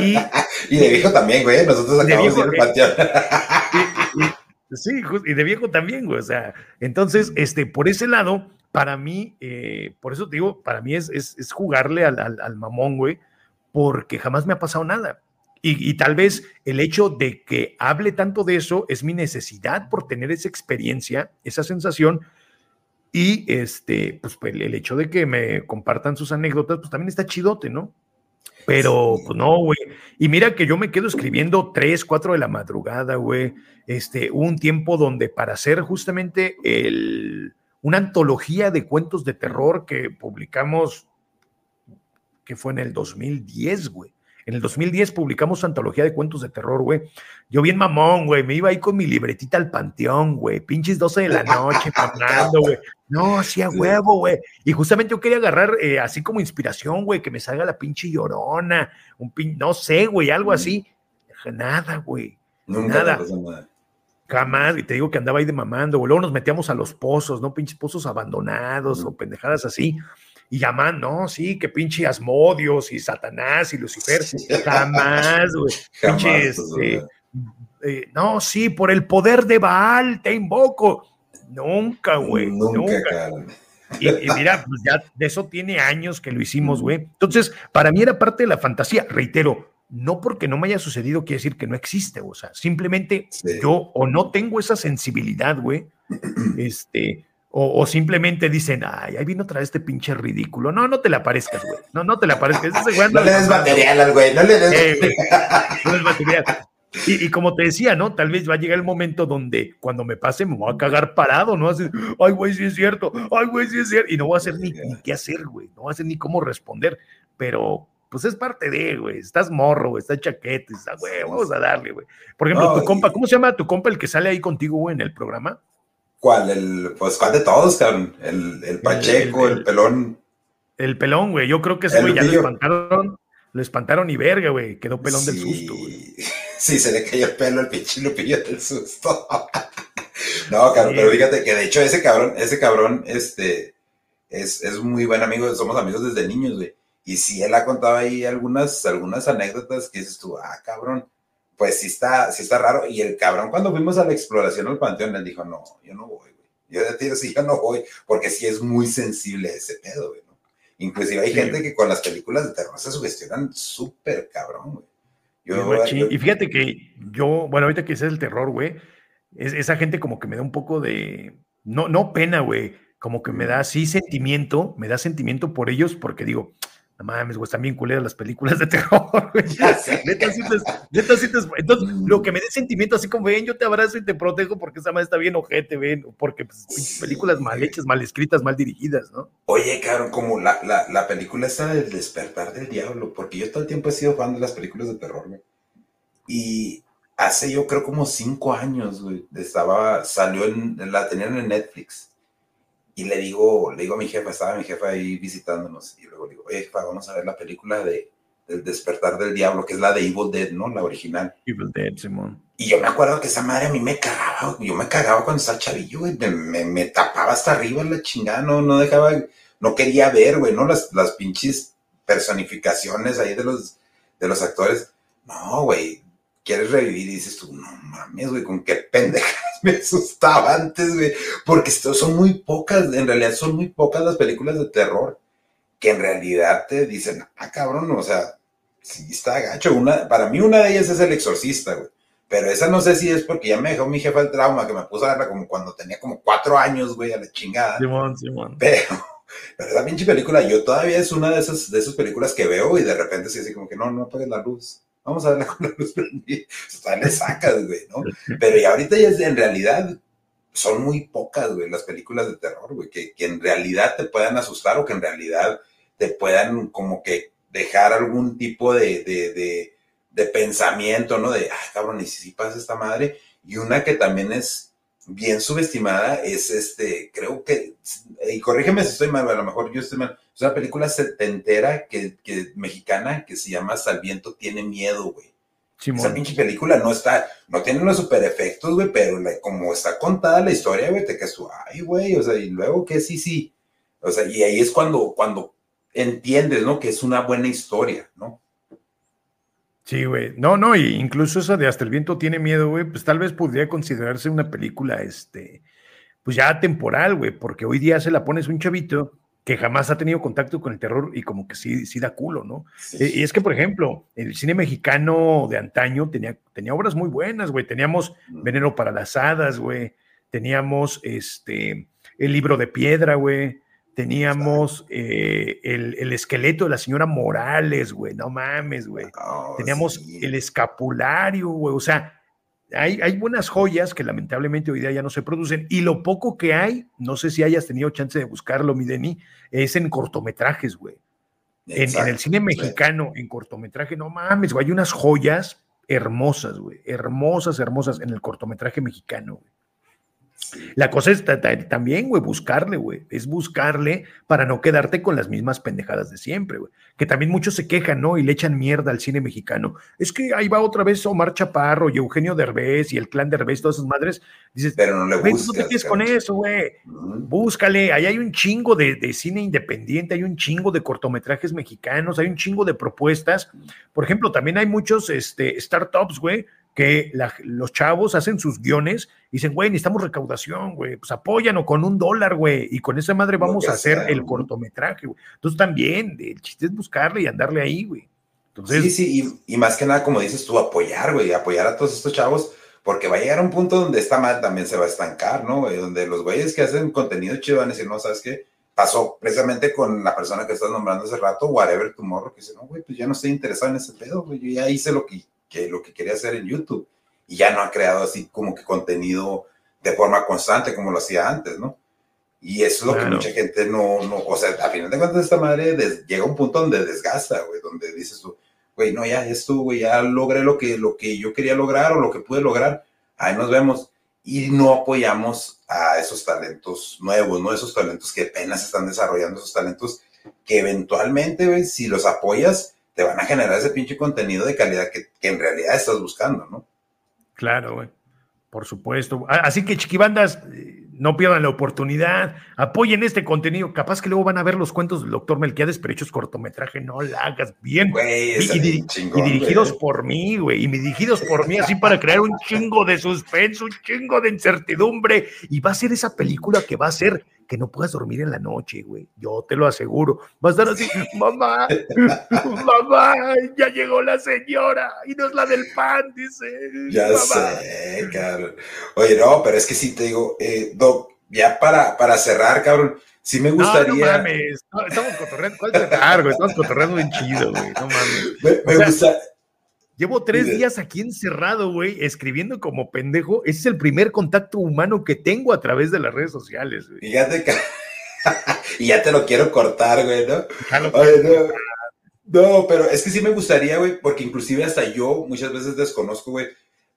[SPEAKER 2] Y, y, de viejo también, güey, nosotros acabamos de ir al panteón.
[SPEAKER 3] sí, y de viejo también, güey, o sea, entonces, este, por ese lado, para mí, eh, por eso te digo, para mí es, es, es jugarle al, al, al, mamón, güey, porque jamás me ha pasado nada. Y, y, tal vez el hecho de que hable tanto de eso es mi necesidad por tener esa experiencia, esa sensación. Y este, pues, pues el, hecho de que me compartan sus anécdotas, pues también está chidote, ¿no? Pero, pues no, güey. Y mira que yo me quedo escribiendo 3, 4 de la madrugada, güey. Este, un tiempo donde para hacer justamente el, una antología de cuentos de terror que publicamos, que fue en el 2010, güey. en el 2010 publicamos antología de cuentos de terror, güey. Yo bien mamón, güey, me iba ahí con mi libretita al panteón, güey, pinches 12 de la noche, mamando, güey. No, hacía huevo, güey. Y justamente yo quería agarrar eh, así como inspiración, güey, que me salga la pinche llorona, un pin, no sé, güey, algo así. Nada, güey. Nunca nada. nada. Jamás, y te digo que andaba ahí de mamando, güey. Luego nos metíamos a los pozos, ¿no? Pinches pozos abandonados o pendejadas así. Y llaman, no, sí, que pinche Asmodios y Satanás y Lucifer. Jamás, güey. Pinches, este, eh, no, sí, por el poder de Baal te invoco. Nunca, güey. Nunca. Y, mira, pues ya de eso tiene años que lo hicimos, güey. Entonces, para mí era parte de la fantasía. Reitero, no porque no me haya sucedido quiere decir que no existe, o sea, simplemente yo o no tengo esa sensibilidad, güey, este, o, simplemente dicen, ay, ahí vino otra vez este pinche ridículo. No, no te le aparezcas, güey. No, no te le aparezcas.
[SPEAKER 2] no le des material al güey, no le des eh, no
[SPEAKER 3] material. Y, como te decía, ¿no? Tal vez va a llegar el momento donde cuando me pase me voy a cagar parado, ¿no? Así, ay, güey, sí es cierto, ay, güey, sí es cierto. Y no voy a hacer ni, ni qué hacer, güey. No voy a hacer ni cómo responder. Pero, pues es parte de, güey. Estás morro, güey, estás chaquete, está, güey, vamos a darle, güey. Por ejemplo, tu compa, ¿cómo se llama tu compa el que sale ahí contigo, güey, en el programa?
[SPEAKER 2] ¿Cuál? El, pues, ¿cuál de todos, cabrón? El, el Pacheco, el, pelón.
[SPEAKER 3] El pelón, güey. Yo creo que ese güey ya lo espantaron. Lo espantaron y verga, güey. Quedó pelón del susto, güey.
[SPEAKER 2] Sí, se le cayó el pelo al pinche Lupillo del susto. no, cabrón, pero fíjate que de hecho ese cabrón, ese cabrón, este, es, es muy buen amigo, somos amigos desde niños, güey. Y si él ha contado ahí algunas, algunas anécdotas que dices tú, ah, cabrón, pues sí está, sí está raro. Y el cabrón, cuando fuimos a la exploración al panteón, él dijo, no, yo no voy, güey. Yo de ti sí, yo no voy, porque sí es muy sensible ese pedo, güey. ¿no? Inclusive hay gente que con las películas de terror se sugestionan súper cabrón, güey.
[SPEAKER 3] y fíjate que yo, bueno, ahorita que es el terror, güey, esa gente como que me da un poco de, no, no pena, güey, como que me da así sentimiento, me da sentimiento por ellos, porque digo, no mames, güey, están bien culeras las películas de terror, güey. neta, neta, entonces, lo que me dé sentimiento, así como, ven, yo te abrazo y te protejo porque esa madre está bien ojete, ven, porque pues, películas mal hechas, mal escritas, mal dirigidas, ¿no?
[SPEAKER 2] Oye, cabrón, como la, la, la película está del despertar del diablo, porque yo todo el tiempo he sido fan de las películas de terror, güey. Y hace yo creo como cinco años, güey, estaba, salió en, la tenían en Netflix y le digo, le digo a mi jefa, estaba mi jefa ahí visitándonos, y luego le digo, oye, jefa, vamos a ver la película de El despertar del diablo, que es la de Evil Dead, ¿no? La original.
[SPEAKER 3] Evil Dead, Simón.
[SPEAKER 2] Y yo me acuerdo que esa madre a mí me cagaba, yo me cagaba cuando estaba chavillo, güey, me, me, tapaba hasta arriba la chingada, no, no dejaba, no quería ver, güey, ¿no? Las, las pinches personificaciones ahí de los, de los actores. No, güey, quieres revivir y dices tú, no mames, güey, con qué pendejas me asustaba antes, güey, porque son muy pocas, en realidad son muy pocas las películas de terror que en realidad te dicen, ah, cabrón, o sea, sí está gacho. Una, para mí una de ellas es El Exorcista, güey. Pero esa no sé si es porque ya me dejó mi jefa el trauma, que me puso a verla como cuando tenía como cuatro años, güey, a la chingada. Simón, Simón. Pero, pero esa pinche película, yo todavía es una de esas, de esas películas que veo y de repente sí así como que no, no apagues la luz vamos a verla con la luz prendida, le sacas, güey, ¿no? Pero ya ahorita ya en realidad son muy pocas, güey, las películas de terror, güey, que, en realidad te puedan asustar o que en realidad te puedan como que dejar algún tipo de, de, de, pensamiento, ¿no? De, ah, cabrón, y si pasa esta madre. Y una que también es bien subestimada es este, creo que, y corrígeme si estoy mal, a lo mejor yo estoy mal, es una película setentera que, que, mexicana que se llama Salviento tiene miedo, güey. Esa pinche película no está, no tiene unos super efectos, güey, pero como está contada la historia, güey, te quedas tú, ay, güey, o sea, y luego que sí, sí. O sea, y ahí es cuando, cuando entiendes, ¿no? Que es una buena historia, ¿no?
[SPEAKER 3] Sí, güey. No, no, y incluso eso de Hasta el viento tiene miedo, güey, pues tal vez podría considerarse una película, este, pues ya temporal, güey, porque hoy día se la pones un chavito que jamás ha tenido contacto con el terror y como que sí, sí da culo, ¿no? Eh, y es que, por ejemplo, el cine mexicano de antaño tenía, tenía obras muy buenas, güey. Teníamos. Veneno para las Hadas, güey. Teníamos este, El libro de piedra, güey. Teníamos eh, el, esqueleto de la señora Morales, güey, no mames, güey. Oh, Teníamos el escapulario, güey. O sea, hay, hay, buenas joyas que lamentablemente hoy día ya no se producen. Y lo poco que hay, no sé si hayas tenido chance de buscarlo, mi Deni, es en cortometrajes, güey. En, el cine mexicano, en cortometraje, no mames, güey, hay unas joyas hermosas, güey, hermosas, hermosas en el cortometraje mexicano, güey. La cosa es también, güey, buscarle, güey. Es buscarle para no quedarte con las mismas pendejadas de siempre, güey. Que también muchos se quejan, ¿no? Y le echan mierda al cine mexicano. Es que ahí va otra vez Omar Chaparro y Eugenio Derbez y el clan Derbez, todas esas madres. Dices,
[SPEAKER 2] pero no le buscas,
[SPEAKER 3] no te quedes con eso, güey. Búscale. Ahí hay un chingo de, de, cine independiente, hay un chingo de cortometrajes mexicanos, hay un chingo de propuestas. Por ejemplo, también hay muchos este, startups, güey que los chavos hacen sus guiones y dicen, güey, necesitamos recaudación, güey, pues apóyanos con un dólar, güey, y con esa madre vamos a hacer el cortometraje, güey. Entonces también, el chiste es buscarle y andarle ahí, güey. Entonces,
[SPEAKER 2] sí, sí, y, más que nada, como dices tú, apoyar, güey, apoyar a todos estos chavos, porque va a llegar un punto donde esta madre también se va a estancar, ¿no, güey? Donde los güeyes que hacen contenido chido van a decir, no, ¿sabes qué? Pasó precisamente con la persona que estás nombrando hace rato, Whatever Tomorrow, que dice, no, güey, pues ya no estoy interesado en ese pedo, güey, yo ya hice lo que que lo que quería hacer en YouTube y ya no ha creado así como que contenido de forma constante como lo hacía antes, ¿no? Y eso es lo que mucha gente no, no, o sea, a final de cuentas esta madre llega a un punto donde desgasta, güey, donde dices tú, güey, no, ya esto, güey, ya logré lo que, lo que yo quería lograr o lo que pude lograr, ahí nos vemos. Y no apoyamos a esos talentos nuevos, ¿no? Esos talentos que apenas están desarrollando, esos talentos que eventualmente, güey, si los apoyas, te van a generar ese pinche contenido de calidad que, en realidad estás buscando, ¿no?
[SPEAKER 3] Claro, güey. Por supuesto. Así que, chiquibandas, eh, no pierdan la oportunidad, apoyen este contenido. Capaz que luego van a ver los cuentos del doctor Melquiades, pero hechos cortometraje, no la hagas bien.
[SPEAKER 2] Güey,
[SPEAKER 3] y, y, dirigidos por mí, güey, y dirigidos por mí, así para crear un chingo de suspenso, un chingo de incertidumbre. Y va a ser esa película que va a ser que no puedas dormir en la noche, güey. Yo te lo aseguro. Va a estar así, mamá, mamá, ya llegó la señora y no es la del pan, dice.
[SPEAKER 2] Ya sé, cabrón. Oye, no, pero es que sí te digo, eh, Doc, ya para, para cerrar, cabrón, sí me gustaría. No,
[SPEAKER 3] mames, estamos cotorreando, ¿cuál cerrar, güey? Estamos cotorreando bien chido, güey, no mames.
[SPEAKER 2] Me, gusta.
[SPEAKER 3] Llevo tres días aquí encerrado, güey, escribiendo como pendejo. Ese es el primer contacto humano que tengo a través de las redes sociales, güey.
[SPEAKER 2] Fíjate que... y ya te lo quiero cortar, güey, ¿no? no. no, pero es que sí me gustaría, güey, porque inclusive hasta yo muchas veces desconozco, güey,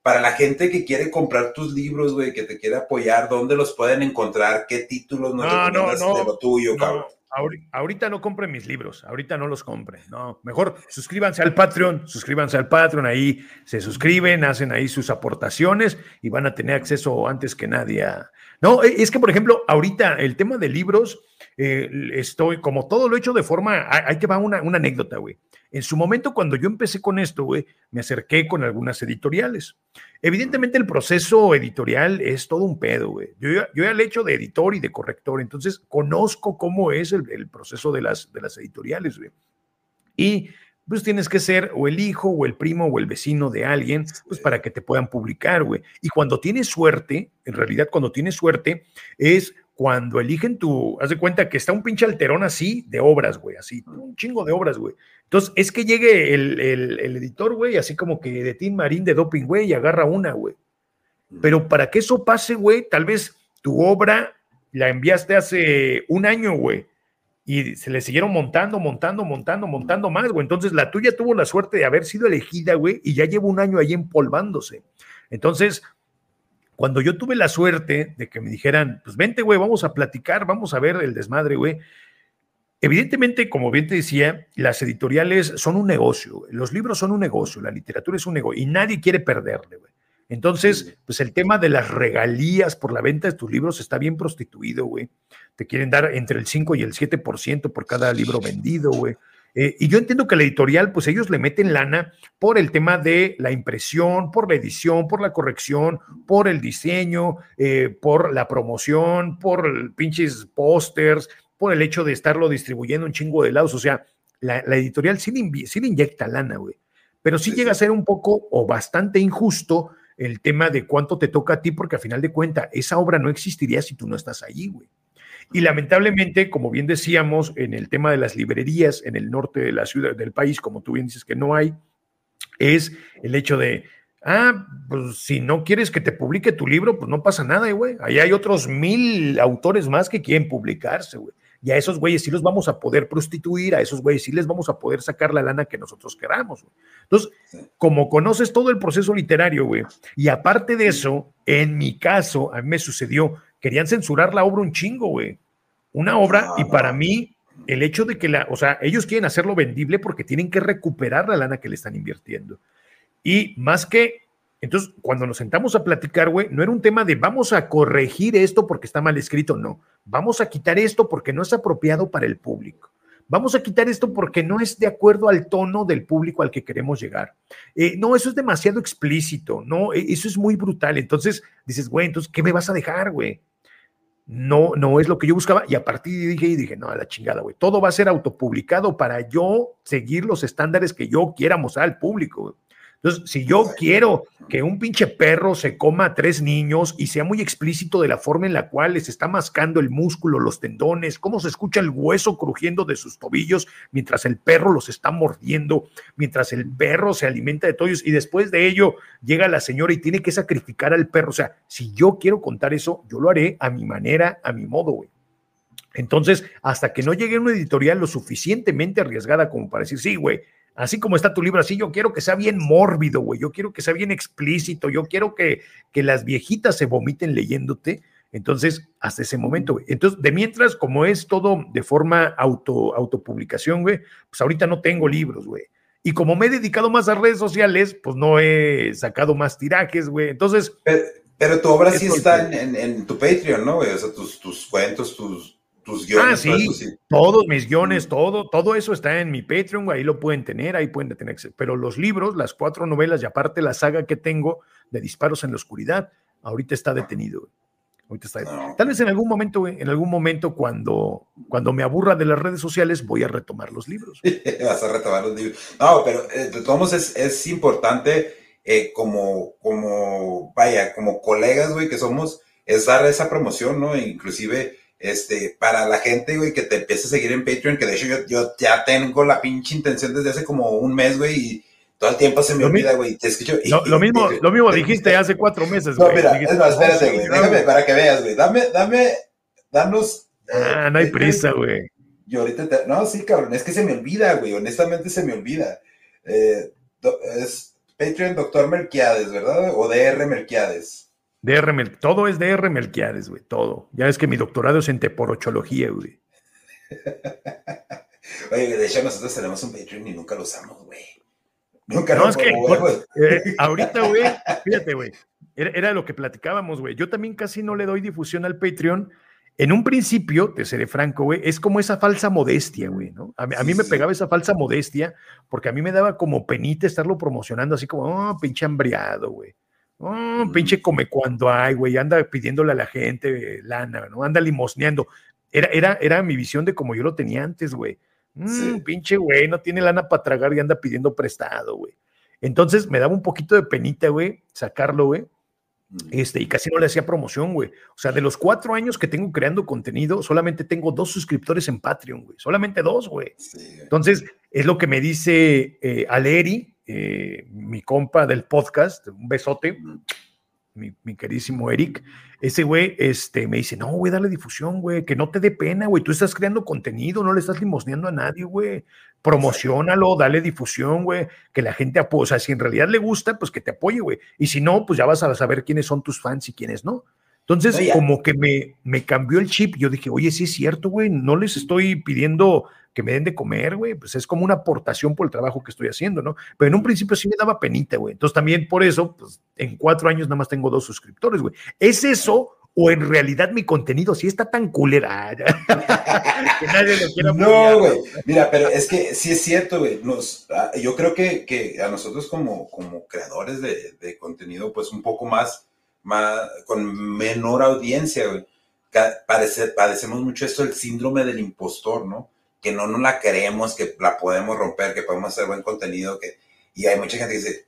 [SPEAKER 2] para la gente que quiere comprar tus libros, güey, que te quiere apoyar, ¿dónde los pueden encontrar? ¿Qué títulos no,
[SPEAKER 3] no, no, no,
[SPEAKER 2] de lo tuyo, cabrón?
[SPEAKER 3] Ahorita no compren mis libros, ahorita no los compren, no, mejor suscríbanse al Patreon, suscríbanse al Patreon, ahí se suscriben, hacen ahí sus aportaciones y van a tener acceso antes que nadie No, e, es que, por ejemplo, ahorita el tema de libros, eh, estoy, como todo lo he hecho de forma, hay que va una, una anécdota, güey. En su momento, cuando yo empecé con esto, güey, me acerqué con algunas editoriales. Evidentemente, el proceso editorial es todo un pedo, güey. Yo, yo ya le he hecho de editor y de corrector, entonces conozco cómo es el, proceso de las, de las editoriales, güey. Y pues tienes que ser o el hijo o el primo o el vecino de alguien, pues para que te puedan publicar, güey. Y cuando tienes suerte, en realidad cuando tienes suerte, es cuando eligen tu, haz de cuenta que está un pinche alterón así de obras, güey, así, un chingo de obras, güey. Entonces, es que llegue el, editor, güey, así como que de Tim Marín de doping, güey, y agarra una, güey. Pero para que eso pase, güey, tal vez tu obra la enviaste hace un año, güey, y se le siguieron montando, montando, montando, montando más, güey. Entonces, la tuya tuvo la suerte de haber sido elegida, güey, y ya lleva un año ahí empolvándose. Entonces, cuando yo tuve la suerte de que me dijeran, pues vente, güey, vamos a platicar, vamos a ver el desmadre, güey. Evidentemente, como bien te decía, las editoriales son un negocio, los libros son un negocio, la literatura es un negocio y nadie quiere perderle, güey. Entonces, pues el tema de las regalías por la venta de tus libros está bien prostituido, güey. Te quieren dar entre el 5 y el 7% por cada libro vendido, güey. Eh, y yo entiendo que la editorial, pues ellos le meten lana por el tema de la impresión, por la edición, por la corrección, por el diseño, eh, por la promoción, por pinches pósters, por el hecho de estarlo distribuyendo un chingo de lados. O sea, la, editorial sí le, inyecta lana, güey. Pero sí, llega a ser un poco o bastante injusto el tema de cuánto te toca a ti, porque a final de cuentas, esa obra no existiría si tú no estás allí, güey. Y lamentablemente, como bien decíamos, en el tema de las librerías en el norte de la ciudad del país, como tú bien dices que no hay, es el hecho de, ah, pues si no quieres que te publique tu libro, pues no pasa nada, güey. Ahí hay otros mil autores más que quieren publicarse, güey. y a esos güeyes sí los vamos a poder prostituir, a esos güeyes sí les vamos a poder sacar la lana que nosotros queramos. Entonces, como conoces todo el proceso literario, güey, y aparte de eso, en mi caso, a mí me sucedió, querían censurar la obra un chingo, güey. Una obra, y para mí, el hecho de que la, o sea, ellos quieren hacerlo vendible porque tienen que recuperar la lana que le están invirtiendo. Y más que entonces, cuando nos sentamos a platicar, güey, no era un tema de vamos a corregir esto porque está mal escrito, no. Vamos a quitar esto porque no es apropiado para el público. Vamos a quitar esto porque no es de acuerdo al tono del público al que queremos llegar. Eh, no, eso es demasiado explícito, no, e, eso es muy brutal. Entonces dices, güey, entonces, ¿qué me vas a dejar, güey? No, no es lo que yo buscaba. Y a partir de dije, y dije, no, a la chingada, güey. Todo va a ser autopublicado para yo seguir los estándares que yo quiera mostrar al público. Entonces, si yo quiero que un pinche perro se coma a tres niños y sea muy explícito de la forma en la cual les está mascando el músculo, los tendones, cómo se escucha el hueso crujiendo de sus tobillos mientras el perro los está mordiendo, mientras el perro se alimenta de tobillos y después de ello llega la señora y tiene que sacrificar al perro. O sea, si yo quiero contar eso, yo lo haré a mi manera, a mi modo, güey. Entonces, hasta que no llegue una editorial lo suficientemente arriesgada como para decir, sí, güey, Así como está tu libro, así yo quiero que sea bien mórbido, güey. Yo quiero que sea bien explícito. Yo quiero que, que las viejitas se vomiten leyéndote. Entonces, hasta ese momento, güey. Entonces, de mientras, como es todo de forma auto, autopublicación, güey, pues ahorita no tengo libros, güey. Y como me he dedicado más a redes sociales, pues no he sacado más tirajes, güey. Entonces.
[SPEAKER 2] Pero, tu obra sí está en, tu Patreon, ¿no, güey? O sea, tus, tus cuentos, tus, tus guiones.
[SPEAKER 3] Ah, sí, todos mis guiones, todo, todo eso está en mi Patreon, ahí lo pueden tener, ahí pueden tener Pero los libros, las cuatro novelas y aparte la saga que tengo de Disparos en la Oscuridad, ahorita está detenido. Ahorita está detenido. Tal vez en algún momento, en algún momento cuando, cuando me aburra de las redes sociales, voy a retomar los libros.
[SPEAKER 2] Vas a retomar los libros. No, pero eh, de todos modos es, es importante eh, como, como, vaya, como colegas, güey, que somos, es dar esa promoción, ¿no? E inclusive este, para la gente, güey, que te empiece a seguir en Patreon, que de hecho yo, yo ya tengo la pinche intención desde hace como un mes, güey, y todo el tiempo se me olvida, güey. Te escucho.
[SPEAKER 3] lo, mismo, lo mismo dijiste hace cuatro meses, güey.
[SPEAKER 2] No, mira, es más, espérate, güey. Déjame para que veas, güey. Dame, dame, danos.
[SPEAKER 3] Ah, no hay prisa, güey.
[SPEAKER 2] Yo ahorita te... No, sí, cabrón, es que se me olvida, güey. Honestamente se me olvida. Eh, es Patreon Doctor Melquiades, ¿verdad? O DR Melquiades.
[SPEAKER 3] DR, todo es DR Melquiades, güey, todo. Ya es que mi doctorado es en teporochología, güey.
[SPEAKER 2] Oye, de hecho nosotros tenemos un Patreon y nunca lo usamos, güey. Nunca
[SPEAKER 3] no, es que eh, ahorita, güey, fíjate, güey, era, lo que platicábamos, güey. Yo también casi no le doy difusión al Patreon. En un principio, te seré franco, güey, es como esa falsa modestia, güey, ¿no? A, mí me pegaba esa falsa modestia porque a mí me daba como penita estarlo promocionando así como, oh, pinche hambriado, güey. Oh, pinche come cuando hay, güey, anda pidiéndole a la gente lana, ¿no? Anda limosneando. Era, era, era mi visión de como yo lo tenía antes, güey. Mm, pinche güey, no tiene lana para tragar y anda pidiendo prestado, güey. Entonces me daba un poquito de penita, güey, sacarlo, güey. Este, y casi no le hacía promoción, güey. O sea, de los cuatro años que tengo creando contenido, solamente tengo dos suscriptores en Patreon, güey. Solamente dos, güey. Entonces, es lo que me dice eh, Aleri, eh, mi compa del podcast, un besote, mi, queridísimo Eric, ese güey este, me dice, no, güey, dale difusión, güey, que no te dé pena, güey, tú estás creando contenido, no le estás limosneando a nadie, güey, promocionalo, dale difusión, güey, que la gente apoye, o sea, si en realidad le gusta, pues que te apoye, güey, y si no, pues ya vas a saber quiénes son tus fans y quiénes no. Entonces, como que me, me cambió el chip. Yo dije, oye, sí es cierto, güey, no les estoy pidiendo que me den de comer, güey, pues es como una aportación por el trabajo que estoy haciendo, ¿no? Pero en un principio sí me daba penita, güey. Entonces también por eso, pues en cuatro años nada más tengo dos suscriptores, güey. ¿Es eso o en realidad mi contenido sí está tan culera
[SPEAKER 2] que nadie lo quiera No, güey. Mira, pero es que sí es cierto, güey. Ah, yo creo que, que, a nosotros como, como creadores de, de, contenido, pues un poco más, más con menor audiencia, padecemos mucho esto, el síndrome del impostor, ¿no? que no nos la queremos, que la podemos romper, que podemos hacer buen contenido, que, y hay mucha gente que dice,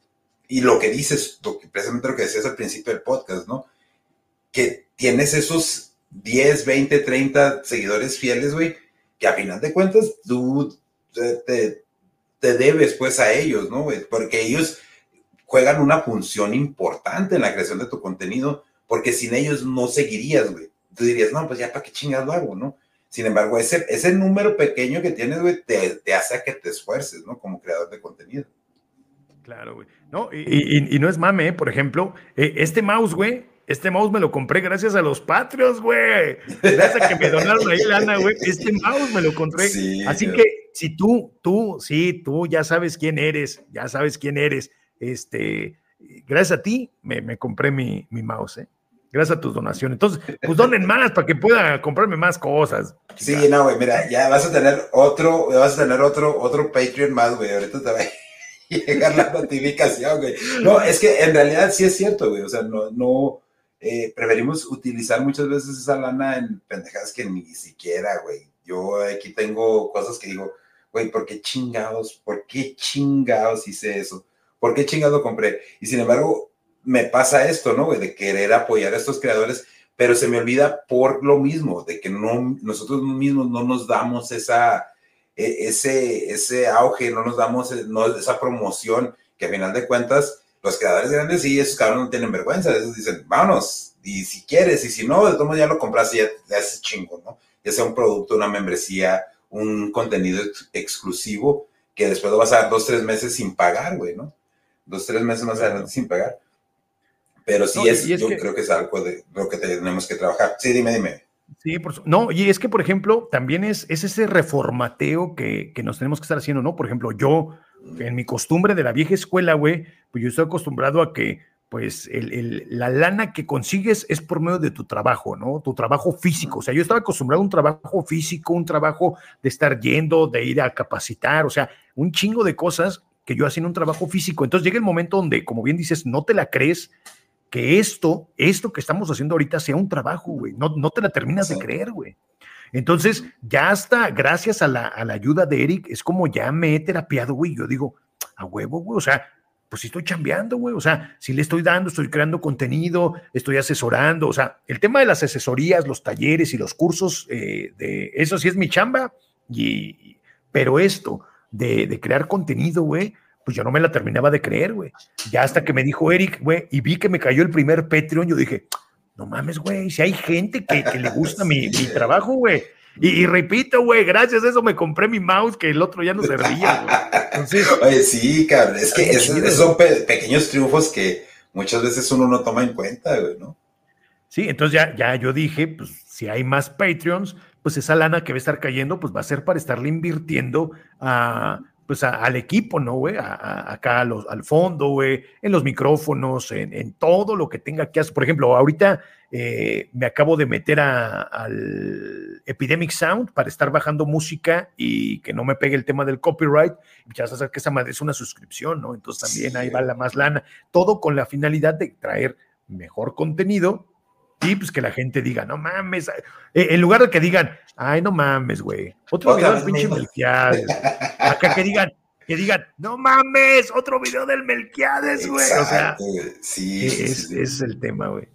[SPEAKER 2] y lo que dices, precisamente lo que decías al principio del podcast, ¿no? Que tienes esos 10, 20, 30 seguidores fieles, güey, que a final de cuentas tú te, te debes pues a ellos, ¿no? Güey? Porque ellos juegan una función importante en la creación de tu contenido, porque sin ellos no seguirías, güey. Tú dirías, no, pues ya para qué chingas lo hago, ¿no? Sin embargo, ese, ese número pequeño que tienes, güey, te, te hace a que te esfuerces, ¿no? Como creador de contenido.
[SPEAKER 3] Claro, güey. No, y, no es mame, ¿eh? por ejemplo, eh, este mouse, güey, este mouse me lo compré gracias a los Patrios, güey. Gracias a que me donaron ahí lana, güey. Este mouse me lo compré. Así que si tú, tú, sí, tú ya sabes quién eres, ya sabes quién eres. Este, gracias a ti me, compré mi, mi mouse, ¿eh? Gracias a tus donaciones. Entonces, pues donen más para que pueda comprarme más cosas.
[SPEAKER 2] Sí, no, güey, mira, ya vas a tener otro, vas a tener otro, otro Patreon más, güey. Ahorita te va a llegar la notificación, güey. No, es que en realidad sí es cierto, güey. O sea, no, no, eh, preferimos utilizar muchas veces esa lana en pendejadas que ni siquiera, güey. Yo aquí tengo cosas que digo, güey, ¿por qué chingados? ¿Por qué chingados hice eso? ¿Por qué chingados compré? Y sin embargo, me pasa esto, ¿no? De querer apoyar a estos creadores, pero se me olvida por lo mismo, de que no, nosotros mismos no nos damos esa, e, ese, ese auge, no nos damos no, esa promoción, que a final de cuentas, los creadores grandes sí, esos cabrones no tienen vergüenza, esos dicen, vámonos, y si quieres, y si no, de todos ya lo compras y ya te haces chingo, ¿no? Ya sea un producto, una membresía, un contenido exclusivo, que después lo vas a dar dos, tres meses sin pagar, güey, ¿no? Dos, tres meses más adelante sin pagar. Pero sí es, yo creo que es algo de lo que tenemos que trabajar. Sí, dime, dime.
[SPEAKER 3] Sí, por, no, y es que, por ejemplo, también es, es ese reformateo que, que, nos tenemos que estar haciendo, ¿no? Por ejemplo, yo, en mi costumbre de la vieja escuela, güey, pues yo estoy acostumbrado a que, pues, el, el, la lana que consigues es por medio de tu trabajo, ¿no? Tu trabajo físico. O sea, yo estaba acostumbrado a un trabajo físico, un trabajo de estar yendo, de ir a capacitar, o sea, un chingo de cosas que yo hacía en un trabajo físico. Entonces llega el momento donde, como bien dices, no te la crees que esto, esto que estamos haciendo ahorita sea un trabajo, güey. No, no te la terminas de creer, güey. Entonces, ya hasta gracias a la, a la, ayuda de Eric, es como ya me he terapiado, güey. Yo digo, a huevo, güey. O sea, pues sí estoy chambeando, güey. O sea, si le estoy dando, estoy creando contenido, estoy asesorando. O sea, el tema de las asesorías, los talleres y los cursos, eh, de eso sí es mi chamba. Y, pero esto de, de crear contenido, güey, pues yo no me la terminaba de creer, güey. Ya hasta que me dijo Eric, güey, y vi que me cayó el primer Patreon, yo dije, no mames, güey, si hay gente que, le gusta mi, trabajo, güey. Y, repito, güey, gracias a eso me compré mi mouse que el otro ya no servía, güey.
[SPEAKER 2] Entonces, Oye, sí, cabrón, es que esos, son pequeños triunfos que muchas veces uno no toma en cuenta, güey, ¿no?
[SPEAKER 3] Sí, entonces ya, ya yo dije, pues si hay más Patreons, pues esa lana que va a estar cayendo, pues va a ser para estarle invirtiendo a pues al equipo, ¿no, güey? acá al fondo, güey, en los micrófonos, en, todo lo que tenga que hacer. Por ejemplo, ahorita eh, me acabo de meter al Epidemic Sound para estar bajando música y que no me pegue el tema del copyright. Ya sabes que esa madre es una suscripción, ¿no? Entonces también ahí va la más lana. Todo con la finalidad de traer mejor contenido y pues que la gente diga, no mames, eh, en lugar de que digan, ay, no mames, güey, otro video del pinche Melquiades. Acá que digan, que digan, no mames, otro video del Melquiades, güey. O sea, sí, es, es el tema, güey.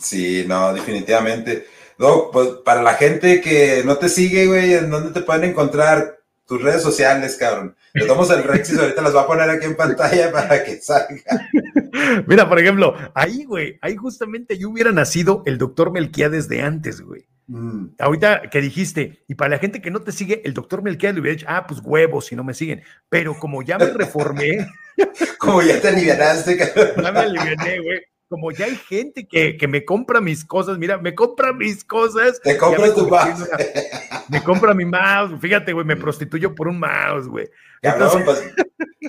[SPEAKER 2] Sí, no, definitivamente. No, pues para la gente que no te sigue, güey, ¿en dónde te pueden encontrar? Tus redes sociales, cabrón. Le damos el Rexis, ahorita las va a poner aquí en pantalla para que salga.
[SPEAKER 3] Mira, por ejemplo, ahí, güey, ahí justamente yo hubiera nacido el doctor Melquiades de antes, güey. Mm. Ahorita que dijiste, y para la gente que no te sigue, el doctor Melquiades le hubiera dicho, ah, pues huevos, si no me siguen. Pero como ya me reformé.
[SPEAKER 2] como ya te alivianaste, cabrón.
[SPEAKER 3] Ya me aliviané, güey como ya hay gente que, me compra mis cosas, mira, me compra mis cosas.
[SPEAKER 2] Te compra tu mouse.
[SPEAKER 3] me compra mi mouse. Fíjate, güey, me prostituyo por un mouse, güey.
[SPEAKER 2] Entonces, pues,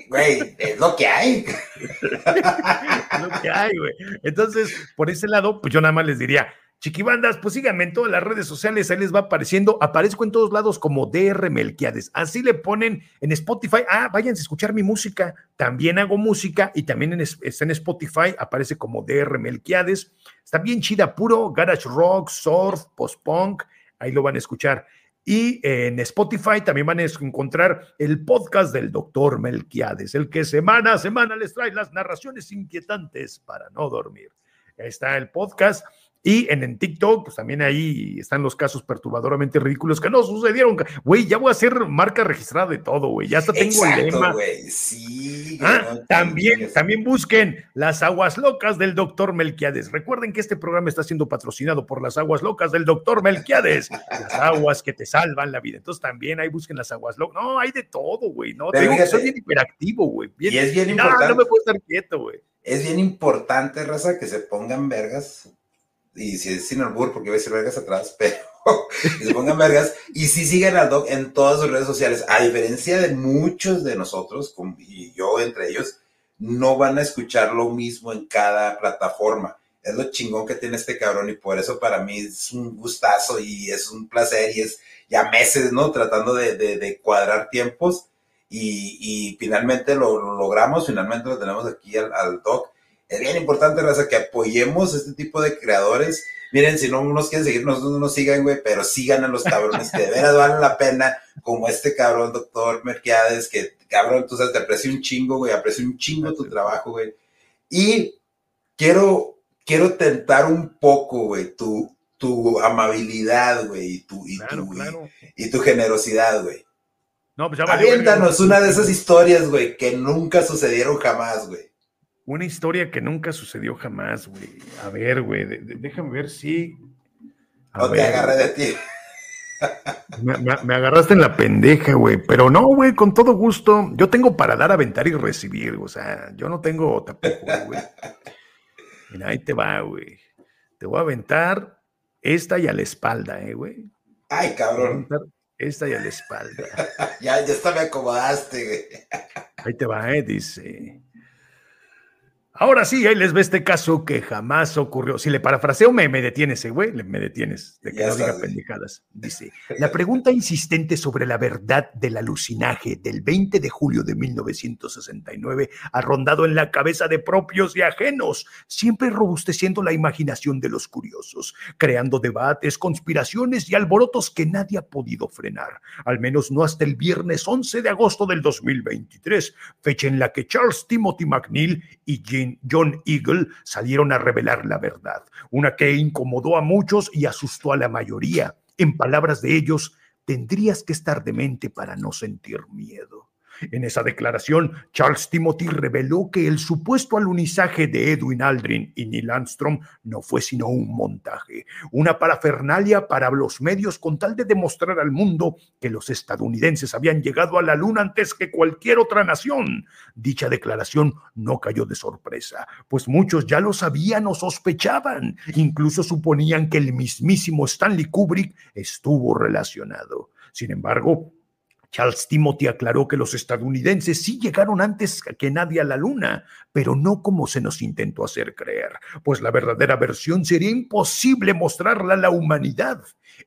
[SPEAKER 2] güey, es lo que hay.
[SPEAKER 3] es lo que hay, güey. Entonces, por ese lado, pues yo nada más les diría, Chiquibandas, pues síganme en todas las redes sociales, ahí les va apareciendo. Aparezco en todos lados como DR Melquiades. Así le ponen en Spotify. Ah, váyanse a escuchar mi música. También hago música y también en, está en Spotify, aparece como DR Melquiades. Está bien chida, puro garage rock, surf, post-punk. Ahí lo van a escuchar. Y en Spotify también van a encontrar el podcast del doctor Melquiades, el que semana a semana les trae las narraciones inquietantes para no dormir. Ahí está el podcast. Y en, en, TikTok, pues también ahí están los casos perturbadoramente ridículos que no sucedieron. Güey, ya voy a hacer marca registrada de todo, güey. Ya hasta tengo el lema.
[SPEAKER 2] Sí,
[SPEAKER 3] ah, también, también busquen las aguas locas del doctor Melquiades. Recuerden que este programa está siendo patrocinado por las aguas locas del doctor Melquiades. las aguas que te salvan la vida. Entonces también ahí busquen las aguas locas. No, hay de todo, güey. No, soy bien hiperactivo, güey.
[SPEAKER 2] y es bien importante.
[SPEAKER 3] No, me puedo estar quieto, güey.
[SPEAKER 2] Es bien importante, raza, que se pongan vergas. Y si es sin albur, porque voy a decir vergas atrás, pero que se pongan vergas. Y si siguen al doc en todas sus redes sociales. A diferencia de muchos de nosotros, y yo entre ellos, no van a escuchar lo mismo en cada plataforma. Es lo chingón que tiene este cabrón y por eso para mí es un gustazo y es un placer y es ya meses, ¿no? Tratando de, de, cuadrar tiempos y, y finalmente lo, logramos, finalmente lo tenemos aquí al, al, doc. Es bien importante, Raza, que apoyemos este tipo de creadores. Miren, si no nos quieren seguir, nosotros no nos sigan, güey, pero sigan a los cabrones que de veras valen la pena, como este cabrón, doctor Merquiades, que cabrón, tú sabes, te aprecio un chingo, güey, aprecio un chingo tu trabajo, güey. Y quiero, quiero tentar un poco, güey, tu, tu amabilidad, güey, y tu, y, tu, Y, tu generosidad, güey. No, pues ya Aviéntanos una de esas historias, güey, que nunca sucedieron jamás, güey.
[SPEAKER 3] Una historia que nunca sucedió jamás, güey. A ver, güey, déjame ver si.
[SPEAKER 2] no te agarré de ti.
[SPEAKER 3] Me, agarraste en la pendeja, güey. Pero no, güey, con todo gusto. Yo tengo para dar, aventar y recibir. O sea, yo no tengo tampoco, güey. Mira, ahí te va, güey. Te voy a aventar esta y a la espalda, eh, güey.
[SPEAKER 2] Ay, cabrón.
[SPEAKER 3] Esta y a la espalda.
[SPEAKER 2] ya, ya está, me acomodaste, güey.
[SPEAKER 3] Ahí te va, eh, dice. Ahora sí, ahí les ve este caso que jamás ocurrió. Si le parafraseo, me, me detienes, eh, güey, me detienes, de que no diga pendejadas. Dice, la pregunta insistente sobre la verdad del alucinaje del 20 de julio de 1969 ha rondado en la cabeza de propios y ajenos, siempre robusteciendo la imaginación de los curiosos, creando debates, conspiraciones y alborotos que nadie ha podido frenar, al menos no hasta el viernes 11 de agosto del 2023, fecha en la que Charles Timothy McNeil y Jane John Eagle salieron a revelar la verdad, una que incomodó a muchos y asustó a la mayoría. En palabras de ellos, tendrías que estar demente para no sentir miedo. En esa declaración, Charles Timothy reveló que el supuesto alunizaje de Edwin Aldrin y Neil Armstrong no fue sino un montaje, una parafernalia para los medios con tal de demostrar al mundo que los estadounidenses habían llegado a la Luna antes que cualquier otra nación. Dicha declaración no cayó de sorpresa, pues muchos ya lo sabían o sospechaban, incluso suponían que el mismísimo Stanley Kubrick estuvo relacionado. Sin embargo, Charles Timothy aclaró que los estadounidenses sí llegaron antes que nadie a la Luna, pero no como se nos intentó hacer creer, pues la verdadera versión sería imposible mostrarla a la humanidad.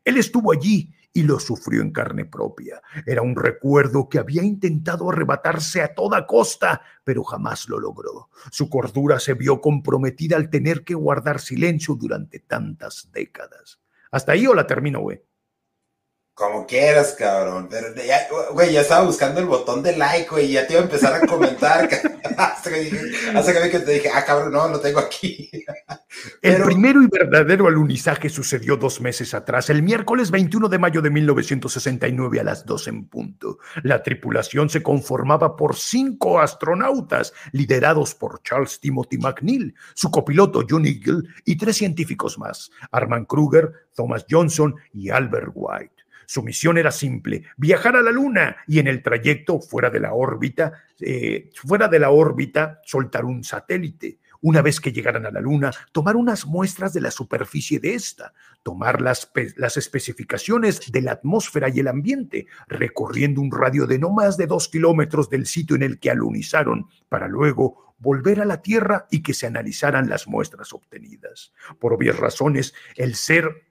[SPEAKER 3] Él estuvo allí y lo sufrió en carne propia. Era un recuerdo que había intentado arrebatarse a toda costa, pero jamás lo logró. Su cordura se vio comprometida al tener que guardar silencio durante tantas décadas. Hasta ahí o la termino, güey.
[SPEAKER 2] Como quieras, cabrón. Pero ya, güey, ya estaba buscando el botón de like, güey, y ya te iba a empezar a comentar. hasta, que hasta que te dije, ah, cabrón, no, lo tengo aquí.
[SPEAKER 3] El primero y verdadero alunizaje sucedió dos meses atrás, el miércoles 21 de mayo de 1969 a las 2 en punto. La tripulación se conformaba por cinco astronautas, liderados por Charles Timothy McNeil, su copiloto John Eagle y tres científicos más, Armand Kruger, Thomas Johnson y Albert White. Su misión era simple, viajar a la Luna y en el trayecto fuera de la órbita, eh, fuera de la órbita, soltar un satélite. Una vez que llegaran a la Luna, tomar unas muestras de la superficie de esta, tomar las, las especificaciones de la atmósfera y el ambiente, recorriendo un radio de no más de dos kilómetros del sitio en el que alunizaron, para luego volver a la Tierra y que se analizaran las muestras obtenidas. Por obvias razones, el ser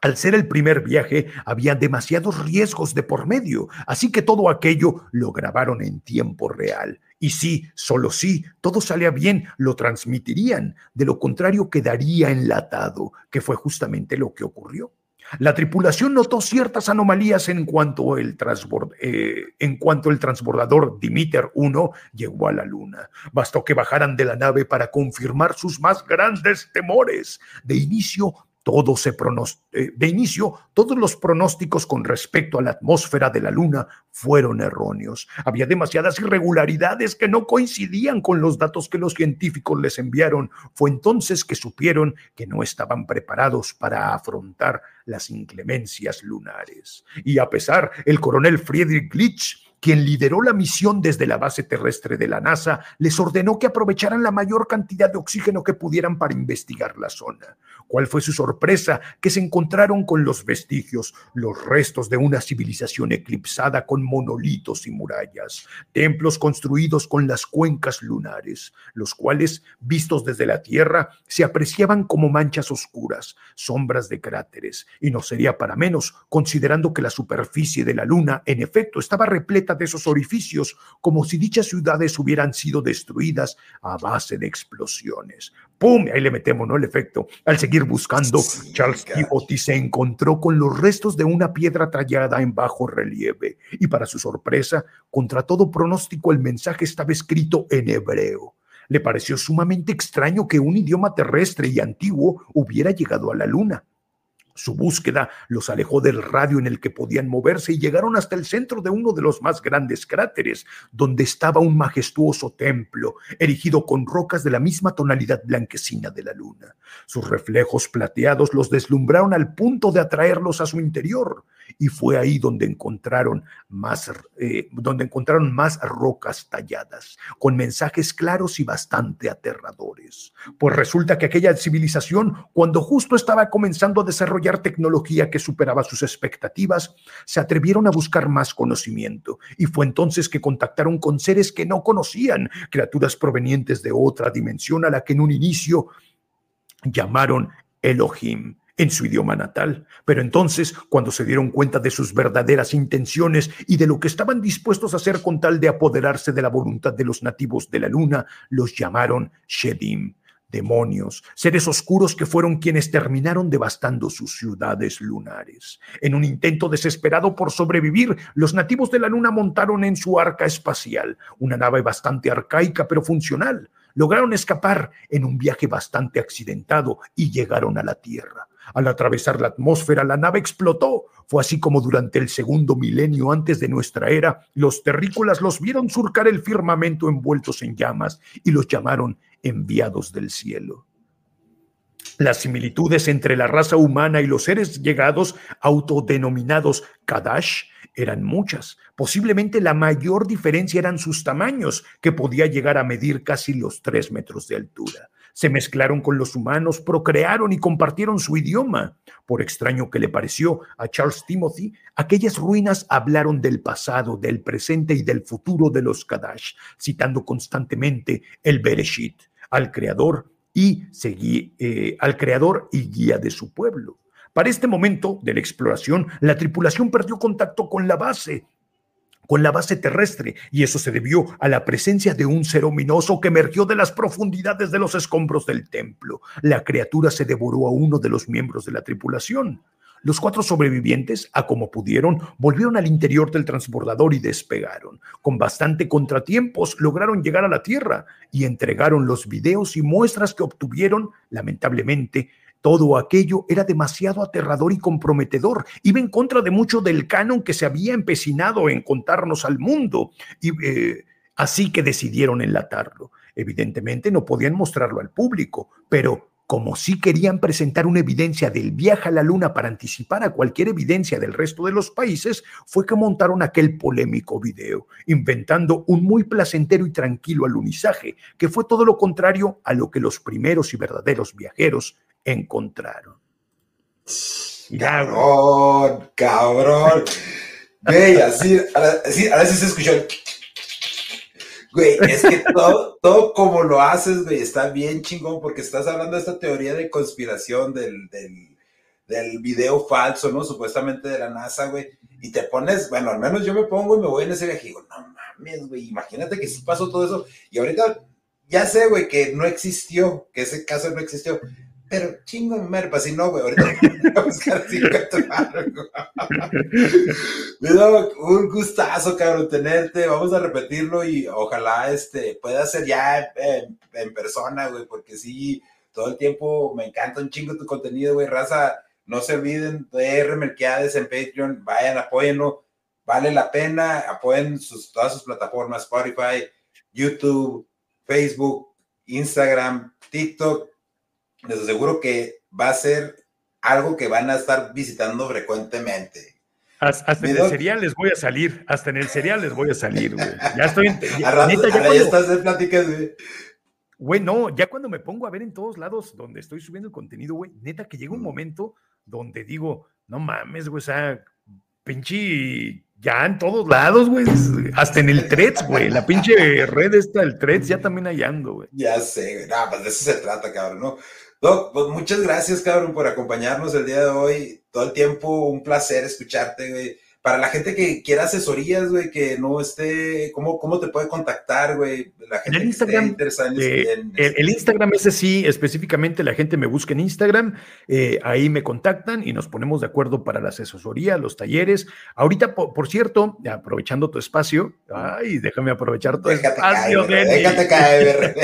[SPEAKER 3] al ser el primer viaje, había demasiados riesgos de por medio, así que todo aquello lo grabaron en tiempo real. Y si, solo si, todo salía bien, lo transmitirían, de lo contrario quedaría enlatado, que fue justamente lo que ocurrió. La tripulación notó ciertas anomalías en cuanto el, eh, en cuanto el transbordador Dimiter 1 llegó a la Luna. Bastó que bajaran de la nave para confirmar sus más grandes temores. De inicio todo se eh, de inicio, todos los pronósticos con respecto a la atmósfera de la Luna fueron erróneos. Había demasiadas irregularidades que no coincidían con los datos que los científicos les enviaron. Fue entonces que supieron que no estaban preparados para afrontar las inclemencias lunares. Y a pesar, el coronel Friedrich Glitch quien lideró la misión desde la base terrestre de la NASA, les ordenó que aprovecharan la mayor cantidad de oxígeno que pudieran para investigar la zona. ¿Cuál fue su sorpresa? Que se encontraron con los vestigios, los restos de una civilización eclipsada con monolitos y murallas, templos construidos con las cuencas lunares, los cuales, vistos desde la Tierra, se apreciaban como manchas oscuras, sombras de cráteres, y no sería para menos, considerando que la superficie de la Luna, en efecto, estaba repleta de esos orificios, como si dichas ciudades hubieran sido destruidas a base de explosiones. ¡Pum! Ahí le metemos, ¿no? El efecto. Al seguir buscando, Charles Peabody se encontró con los restos de una piedra tallada en bajo relieve. Y para su sorpresa, contra todo pronóstico, el mensaje estaba escrito en hebreo. Le pareció sumamente extraño que un idioma terrestre y antiguo hubiera llegado a la luna. Su búsqueda los alejó del radio en el que podían moverse y llegaron hasta el centro de uno de los más grandes cráteres, donde estaba un majestuoso templo, erigido con rocas de la misma tonalidad blanquecina de la luna. Sus reflejos plateados los deslumbraron al punto de atraerlos a su interior y fue ahí donde encontraron más, eh, donde encontraron más rocas talladas, con mensajes claros y bastante aterradores. Pues resulta que aquella civilización, cuando justo estaba comenzando a desarrollar tecnología que superaba sus expectativas, se atrevieron a buscar más conocimiento y fue entonces que contactaron con seres que no conocían, criaturas provenientes de otra dimensión a la que en un inicio llamaron Elohim en su idioma natal. Pero entonces, cuando se dieron cuenta de sus verdaderas intenciones y de lo que estaban dispuestos a hacer con tal de apoderarse de la voluntad de los nativos de la luna, los llamaron Shedim, demonios, seres oscuros que fueron quienes terminaron devastando sus ciudades lunares. En un intento desesperado por sobrevivir, los nativos de la luna montaron en su arca espacial, una nave bastante arcaica pero funcional. Lograron escapar en un viaje bastante accidentado y llegaron a la Tierra. Al atravesar la atmósfera, la nave explotó. Fue así como durante el segundo milenio antes de nuestra era, los terrícolas los vieron surcar el firmamento envueltos en llamas y los llamaron enviados del cielo. Las similitudes entre la raza humana y los seres llegados, autodenominados Kadash, eran muchas. Posiblemente la mayor diferencia eran sus tamaños, que podía llegar a medir casi los tres metros de altura se mezclaron con los humanos, procrearon y compartieron su idioma. Por extraño que le pareció a Charles Timothy, aquellas ruinas hablaron del pasado, del presente y del futuro de los Kadash, citando constantemente el Bereshit, al creador y eh, al creador y guía de su pueblo. Para este momento de la exploración, la tripulación perdió contacto con la base con la base terrestre, y eso se debió a la presencia de un ser ominoso que emergió de las profundidades de los escombros del templo. La criatura se devoró a uno de los miembros de la tripulación. Los cuatro sobrevivientes, a como pudieron, volvieron al interior del transbordador y despegaron. Con bastante contratiempos lograron llegar a la Tierra y entregaron los videos y muestras que obtuvieron, lamentablemente, todo aquello era demasiado aterrador y comprometedor. Iba en contra de mucho del canon que se había empecinado en contarnos al mundo. Y, eh, así que decidieron enlatarlo. Evidentemente no podían mostrarlo al público, pero como sí querían presentar una evidencia del viaje a la luna para anticipar a cualquier evidencia del resto de los países, fue que montaron aquel polémico video, inventando un muy placentero y tranquilo alunizaje, que fue todo lo contrario a lo que los primeros y verdaderos viajeros encontraron.
[SPEAKER 2] Cabrón, cabrón. Güey, así, así, a veces se escuchó. Güey, es que todo, todo como lo haces, güey, está bien chingón porque estás hablando de esta teoría de conspiración del, del, del video falso, ¿no? Supuestamente de la NASA, güey. Y te pones, bueno, al menos yo me pongo y me voy en ese viaje y digo, no mames, güey, imagínate que sí pasó todo eso. Y ahorita ya sé, güey, que no existió, que ese caso no existió. Pero chingo mi madre, pues si no, güey, ahorita voy a buscar Me da un gustazo, cabrón, tenerte. Vamos a repetirlo y ojalá este pueda ser ya en, en persona, güey, porque sí, todo el tiempo me encanta un chingo tu contenido, güey, raza. No se olviden de R Melquiades en Patreon, vayan, apóyenlo, vale la pena, apoyen sus, todas sus plataformas, Spotify, YouTube, Facebook, Instagram, TikTok. Les aseguro que va a ser algo que van a estar visitando frecuentemente.
[SPEAKER 3] Hasta, en el cereal les voy a salir, hasta en el cereal les voy a salir, güey. Ya estoy.
[SPEAKER 2] ya, neta, ya, estás de pláticas, güey.
[SPEAKER 3] Güey, no, ya cuando me pongo a ver en todos lados donde estoy subiendo el contenido, güey, neta que llega un momento donde digo, no mames, güey, o sea, pinche, ya en todos lados, güey, hasta en el Threads, güey, la pinche red esta, el Threads, ya también hay ando, güey.
[SPEAKER 2] Ya sé, güey, no, pues de eso se trata, cabrón, ¿no? Doc, pues muchas gracias, cabrón, por acompañarnos el día de hoy. Todo el tiempo, un placer escucharte, güey para la gente que quiera asesorías, güey, que no esté, ¿cómo, cómo te puede contactar, güey? La gente
[SPEAKER 3] el Instagram, que esté en, el, Instagram ese sí, específicamente la gente me busca en Instagram, eh, ahí me contactan y nos ponemos de acuerdo para la asesoría, los talleres. Ahorita, por, cierto, aprovechando tu espacio, ay, déjame aprovechar tu espacio. déjate caer.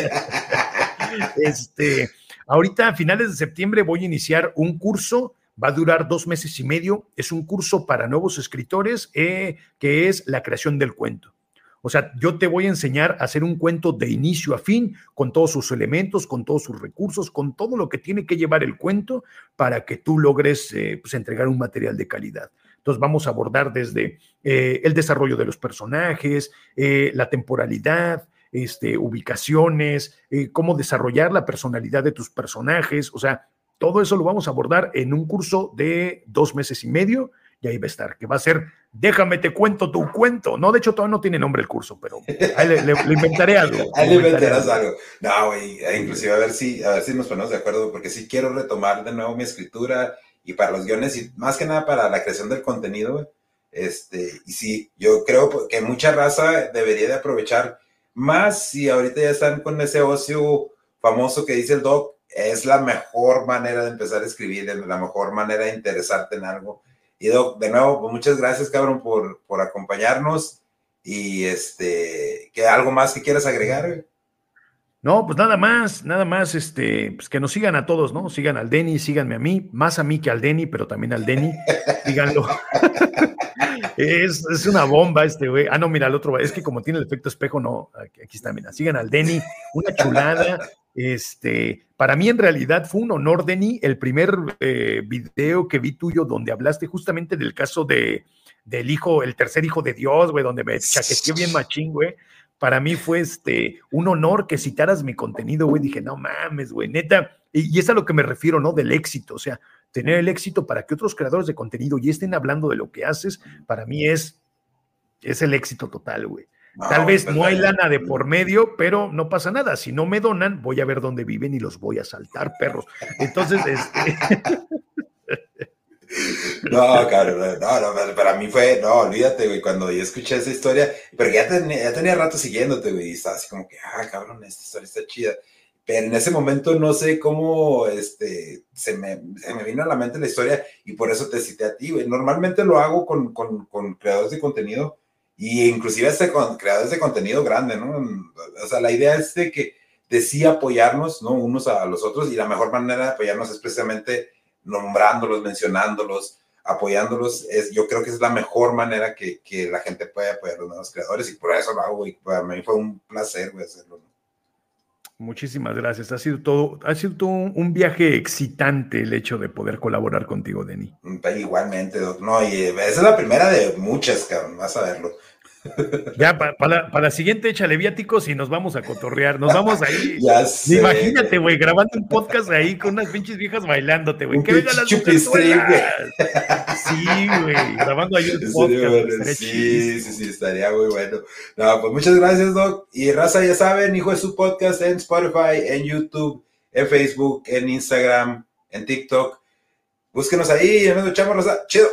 [SPEAKER 3] este, ahorita a finales de septiembre voy a iniciar un curso Va a durar dos meses y medio. Es un curso para nuevos escritores eh, que es la creación del cuento. O sea, yo te voy a enseñar a hacer un cuento de inicio a fin, con todos sus elementos, con todos sus recursos, con todo lo que tiene que llevar el cuento para que tú logres eh, pues, entregar un material de calidad. Entonces vamos a abordar desde eh, el desarrollo de los personajes, la temporalidad, este, ubicaciones, cómo desarrollar la personalidad de tus personajes, o sea, todo eso lo vamos a abordar en un curso de dos meses y medio y ahí va a estar, que va a ser Déjame te cuento tu cuento. No, de hecho todavía no tiene nombre el curso, pero ahí le, inventaré algo.
[SPEAKER 2] Ahí le inventarás algo. No, güey, e inclusive a ver si, a ver si nos ponemos de acuerdo, porque sí quiero retomar de nuevo mi escritura y para los guiones y más que nada para la creación del contenido, Este, y sí, yo creo que mucha raza debería de aprovechar más si ahorita ya están con ese ocio famoso que dice el doc, es la mejor manera de empezar a escribir, es la mejor manera de interesarte en algo. Y de nuevo, pues muchas gracias, cabrón, por, por acompañarnos. Y este, ¿qué algo más que quieras agregar?
[SPEAKER 3] No, pues nada más, nada más, este, pues que nos sigan a todos, ¿no? Sigan al Denny, síganme a mí, más a mí que al Denny, pero también al Denny, díganlo. es, es, una bomba este güey. Ah, no, mira, el otro, es que como tiene el efecto espejo, no, aquí, está, mira, sigan al Denny, una chulada, este, para mí en realidad fue un honor, Denny, el primer eh, video que vi tuyo donde hablaste justamente del caso de, del hijo, el tercer hijo de Dios, güey, donde me chaqueteó bien machín, güey. Para mí fue este, un honor que citaras mi contenido, güey. Dije, no mames, güey, neta. Y, y, es a lo que me refiero, ¿no? Del éxito. O sea, tener el éxito para que otros creadores de contenido ya estén hablando de lo que haces, para mí es, es el éxito total, güey. Tal vez no hay lana de por medio, pero no pasa nada. Si no me donan, voy a ver dónde viven y los voy a saltar, perros. Entonces, este...
[SPEAKER 2] No, cabrón, no, no, para mí fue, no, olvídate, güey, cuando yo escuché esa historia, pero ya tenía, ya tenía rato siguiéndote, güey, y estaba así como que, ah, cabrón, esta historia está chida. Pero en ese momento no sé cómo, este, se me, se me vino a la mente la historia y por eso te cité a ti, güey. Normalmente lo hago con, con, con creadores de contenido, y inclusive este con creadores de contenido grande, ¿no? O sea, la idea es de que de apoyarnos, ¿no? Unos a los otros y la mejor manera de apoyarnos es precisamente nombrándolos, mencionándolos, apoyándolos. Es, yo creo que es la mejor manera que, que la gente puede apoyar a los nuevos creadores y por eso lo hago y para mí fue un placer hacerlo.
[SPEAKER 3] Muchísimas gracias. Ha sido todo, ha sido todo un viaje excitante el hecho de poder colaborar contigo, Denny.
[SPEAKER 2] Igualmente, no, y eh, esa es la primera de muchas, cabrón, vas a verlo.
[SPEAKER 3] Ya, para, la, siguiente échale viáticos y nos vamos a cotorrear. Nos vamos ahí. ya sé. Imagínate, güey, grabando un podcast ahí con unas pinches viejas bailándote, güey. Que vengan las Sí, güey, grabando ahí un podcast.
[SPEAKER 2] sí, sí, sí, estaría muy bueno. No, pues muchas gracias, Doc. Y raza, ya saben, hijo de su podcast en Spotify, en YouTube, en Facebook, en Instagram, en TikTok. Búsquenos ahí y nos echamos, raza. Chido.